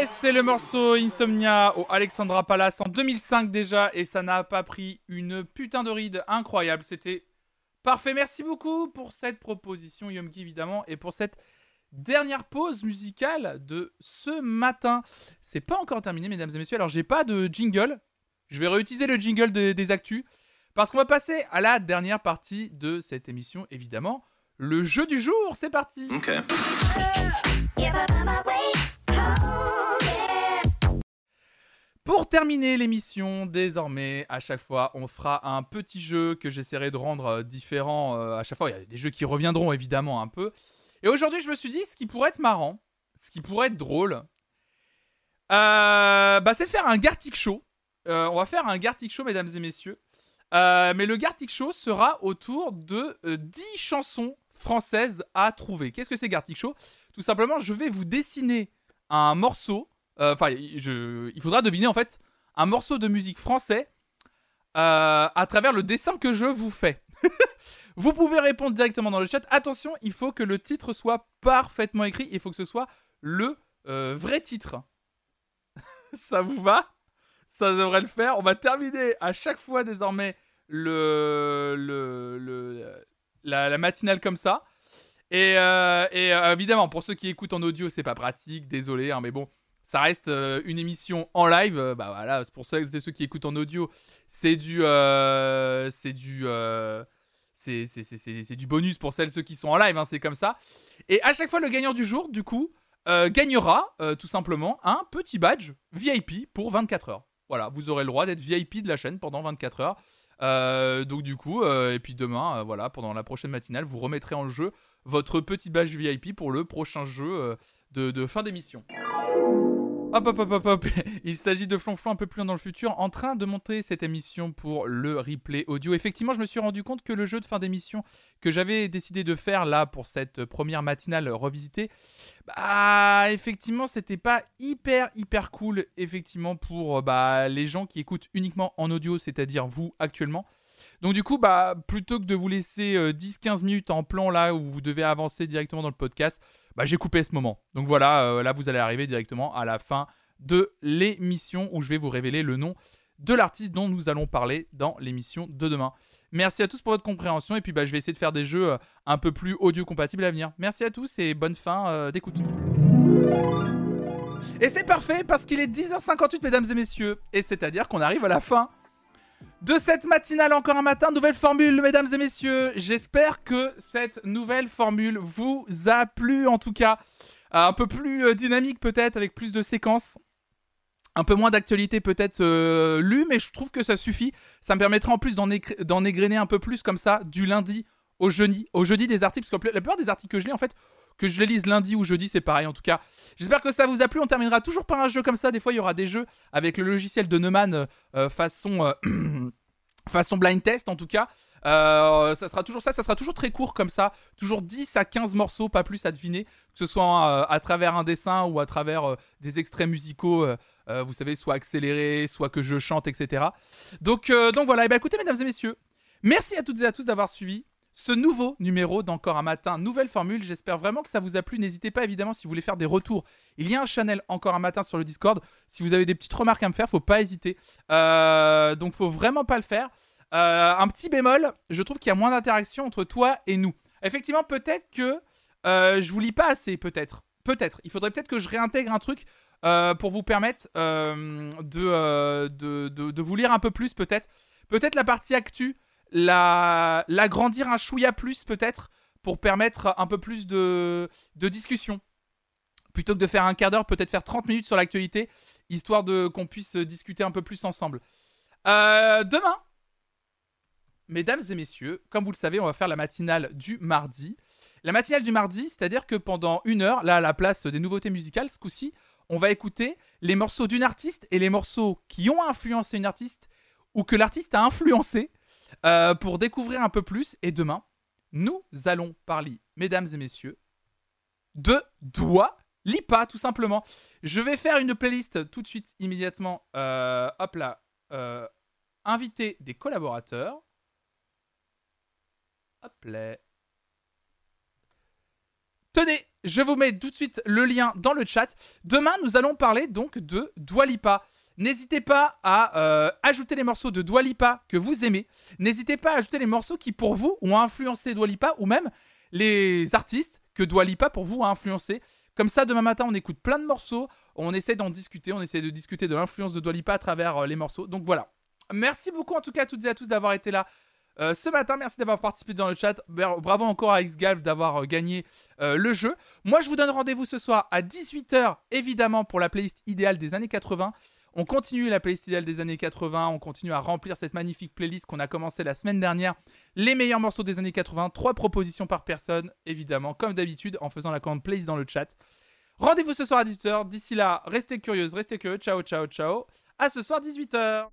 C'est le morceau Insomnia au Alexandra Palace en 2005 déjà et ça n'a pas pris une putain de ride incroyable. C'était parfait. Merci beaucoup pour cette proposition, Yomki évidemment, et pour cette dernière pause musicale de ce matin. C'est pas encore terminé, mesdames et messieurs. Alors j'ai pas de jingle. Je vais réutiliser le jingle de- des actus parce qu'on va passer à la dernière partie de cette émission, évidemment. Le jeu du jour, c'est parti. Ok. Pour terminer l'émission, désormais, à chaque fois, on fera un petit jeu que j'essaierai de rendre euh, différent. euh, à chaque fois, il y a des jeux qui reviendront évidemment un peu. Et aujourd'hui, je me suis dit, ce qui pourrait être marrant, ce qui pourrait être drôle, euh, bah, c'est faire un Gartic Show. Euh, on va faire un Gartic Show, mesdames et messieurs. Mais le Gartic Show sera autour de euh, 10 chansons françaises à trouver. Qu'est-ce que c'est Gartic Show? Tout simplement, je vais vous dessiner un morceau. Euh, Enfin, il faudra deviner en fait un morceau de musique français euh, à travers le dessin que je vous fais. vous pouvez répondre directement dans le chat. Attention, il faut que le titre soit parfaitement écrit. Il faut que ce soit le euh, vrai titre. Ça vous va? Ça devrait le faire. On va terminer à chaque fois désormais la, matinale comme ça. Et, évidemment, pour ceux qui écoutent en audio, c'est pas pratique, désolé, hein, mais bon, ça reste euh, une émission en live. euh, bah c'est pour ça que ceux qui écoutent en audio, c'est du, bonus pour celles ceux qui sont en live, hein, c'est comme ça. Et à chaque fois, le gagnant du jour, du coup, euh, gagnera tout simplement un petit badge VIP pour 24 heures. Voilà, vous aurez le droit d'être VIP de la chaîne pendant 24 heures. Donc du coup, et puis demain, voilà, pendant la prochaine matinale, vous remettrez en jeu votre petit badge VIP pour le prochain jeu de fin d'émission. Hop, hop, hop, hop, hop. Il s'agit de Flonflon un peu plus loin dans le futur, en train de monter cette émission pour le replay audio. Effectivement, je me suis rendu compte que le jeu de fin d'émission que j'avais décidé de faire là pour cette première matinale revisitée, bah, effectivement, c'était pas hyper, hyper cool, effectivement, pour euh, bah, les gens qui écoutent uniquement en audio, c'est-à-dire vous actuellement. Donc du coup, bah, plutôt que de vous laisser euh, 10-15 minutes en plan là où vous devez avancer directement dans le podcast, bah, j'ai coupé ce moment. Donc voilà, euh, là vous allez arriver directement à la fin de l'émission où je vais vous révéler le nom de l'artiste dont nous allons parler dans l'émission de demain. Merci à tous pour votre compréhension et puis bah, je vais essayer de faire des jeux euh, un peu plus audio compatibles à venir. Merci à tous et bonne fin euh, d'écoute. Et c'est parfait parce qu'il est 10h58 mesdames et messieurs et c'est-à-dire qu'on arrive à la fin de cette matinale encore un matin, nouvelle formule, mesdames et messieurs. J'espère que cette nouvelle formule vous a plu, en tout cas. Euh, un peu plus euh, dynamique peut-être, avec plus de séquences. Un peu moins d'actualité peut-être euh, lue, mais je trouve que ça suffit. Ça me permettra en plus d'en égrener un peu plus comme ça, du lundi au jeudi, au jeudi des articles, parce que la plupart des articles que je lis, en fait, que je les lise lundi ou jeudi, c'est pareil en tout cas. J'espère que ça vous a plu. On terminera toujours par un jeu comme ça. Des fois, il y aura des jeux avec le logiciel de Neumann euh, euh, façon, euh, façon blind test en tout cas. Ça sera toujours ça, ça sera toujours très court comme ça. Toujours 10 à 15 morceaux, pas plus à deviner. Que ce soit à travers un dessin ou à travers des extraits musicaux, vous savez, soit accélérés, soit que je chante, etc. Donc, donc voilà, et ben écoutez, mesdames et messieurs, merci à toutes et à tous d'avoir suivi ce nouveau numéro d'Encore un matin, nouvelle formule. J'espère vraiment que ça vous a plu. N'hésitez pas évidemment si vous voulez faire des retours. Il y a un channel Encore un matin sur le Discord. Si vous avez des petites remarques à me faire, faut pas hésiter. Euh, donc faut vraiment pas le faire. Euh, un petit bémol, je trouve qu'il y a moins d'interaction entre toi et nous. Effectivement, peut-être que euh, je vous lis pas assez, peut-être. Peut-être. Il faudrait peut-être que je réintègre un truc pour vous permettre de, de, de- de vous lire un peu plus, peut-être. Peut-être la partie actu, la l'agrandir un chouïa plus, peut-être, pour permettre un peu plus de, de discussion. Plutôt que de faire un quart d'heure, peut-être faire 30 minutes sur l'actualité, histoire de qu'on puisse discuter un peu plus ensemble. Euh, demain, mesdames et messieurs, comme vous le savez, on va faire la matinale du mardi. La matinale du mardi, c'est-à-dire que pendant une heure, là, à la place des nouveautés musicales, ce coup-ci, on va écouter les morceaux d'une artiste et les morceaux qui ont influencé une artiste ou que l'artiste a influencé euh, pour découvrir un peu plus. Et demain, nous allons parler, mesdames et messieurs, de Doigt Lipa, tout simplement. Je vais faire une playlist tout de suite, immédiatement. Euh, hop là. Euh, inviter des collaborateurs. Hop là. Tenez, je vous mets tout de suite le lien dans le chat. Demain, nous allons parler donc de Dwalipa. N'hésitez pas à euh, ajouter les morceaux de Dwalipa que vous aimez. N'hésitez pas à ajouter les morceaux qui, pour vous, ont influencé Dwalipa ou même les artistes que Dwalipa, pour vous, a influencé. Comme ça, demain matin, on écoute plein de morceaux. On essaie d'en discuter. On essaie de discuter de l'influence de Dwalipa à travers euh, les morceaux. Donc voilà. Merci beaucoup en tout cas à toutes et à tous d'avoir été là euh, ce matin. Merci d'avoir participé dans le chat. Bra- Bravo encore à Xgalf d'avoir gagné le jeu. Moi, je vous donne rendez-vous ce soir à 18h, évidemment, pour la playlist idéale des années 80. On continue la playlist idéale des années 80. On continue à remplir cette magnifique playlist qu'on a commencé la semaine dernière. Les meilleurs morceaux des années 80. Trois propositions par personne, évidemment, comme d'habitude, en faisant la commande playlist dans le chat. Rendez-vous ce soir à 18h. D'ici là, restez curieuses, restez curieux. Ciao, ciao, ciao. À ce soir, 18h.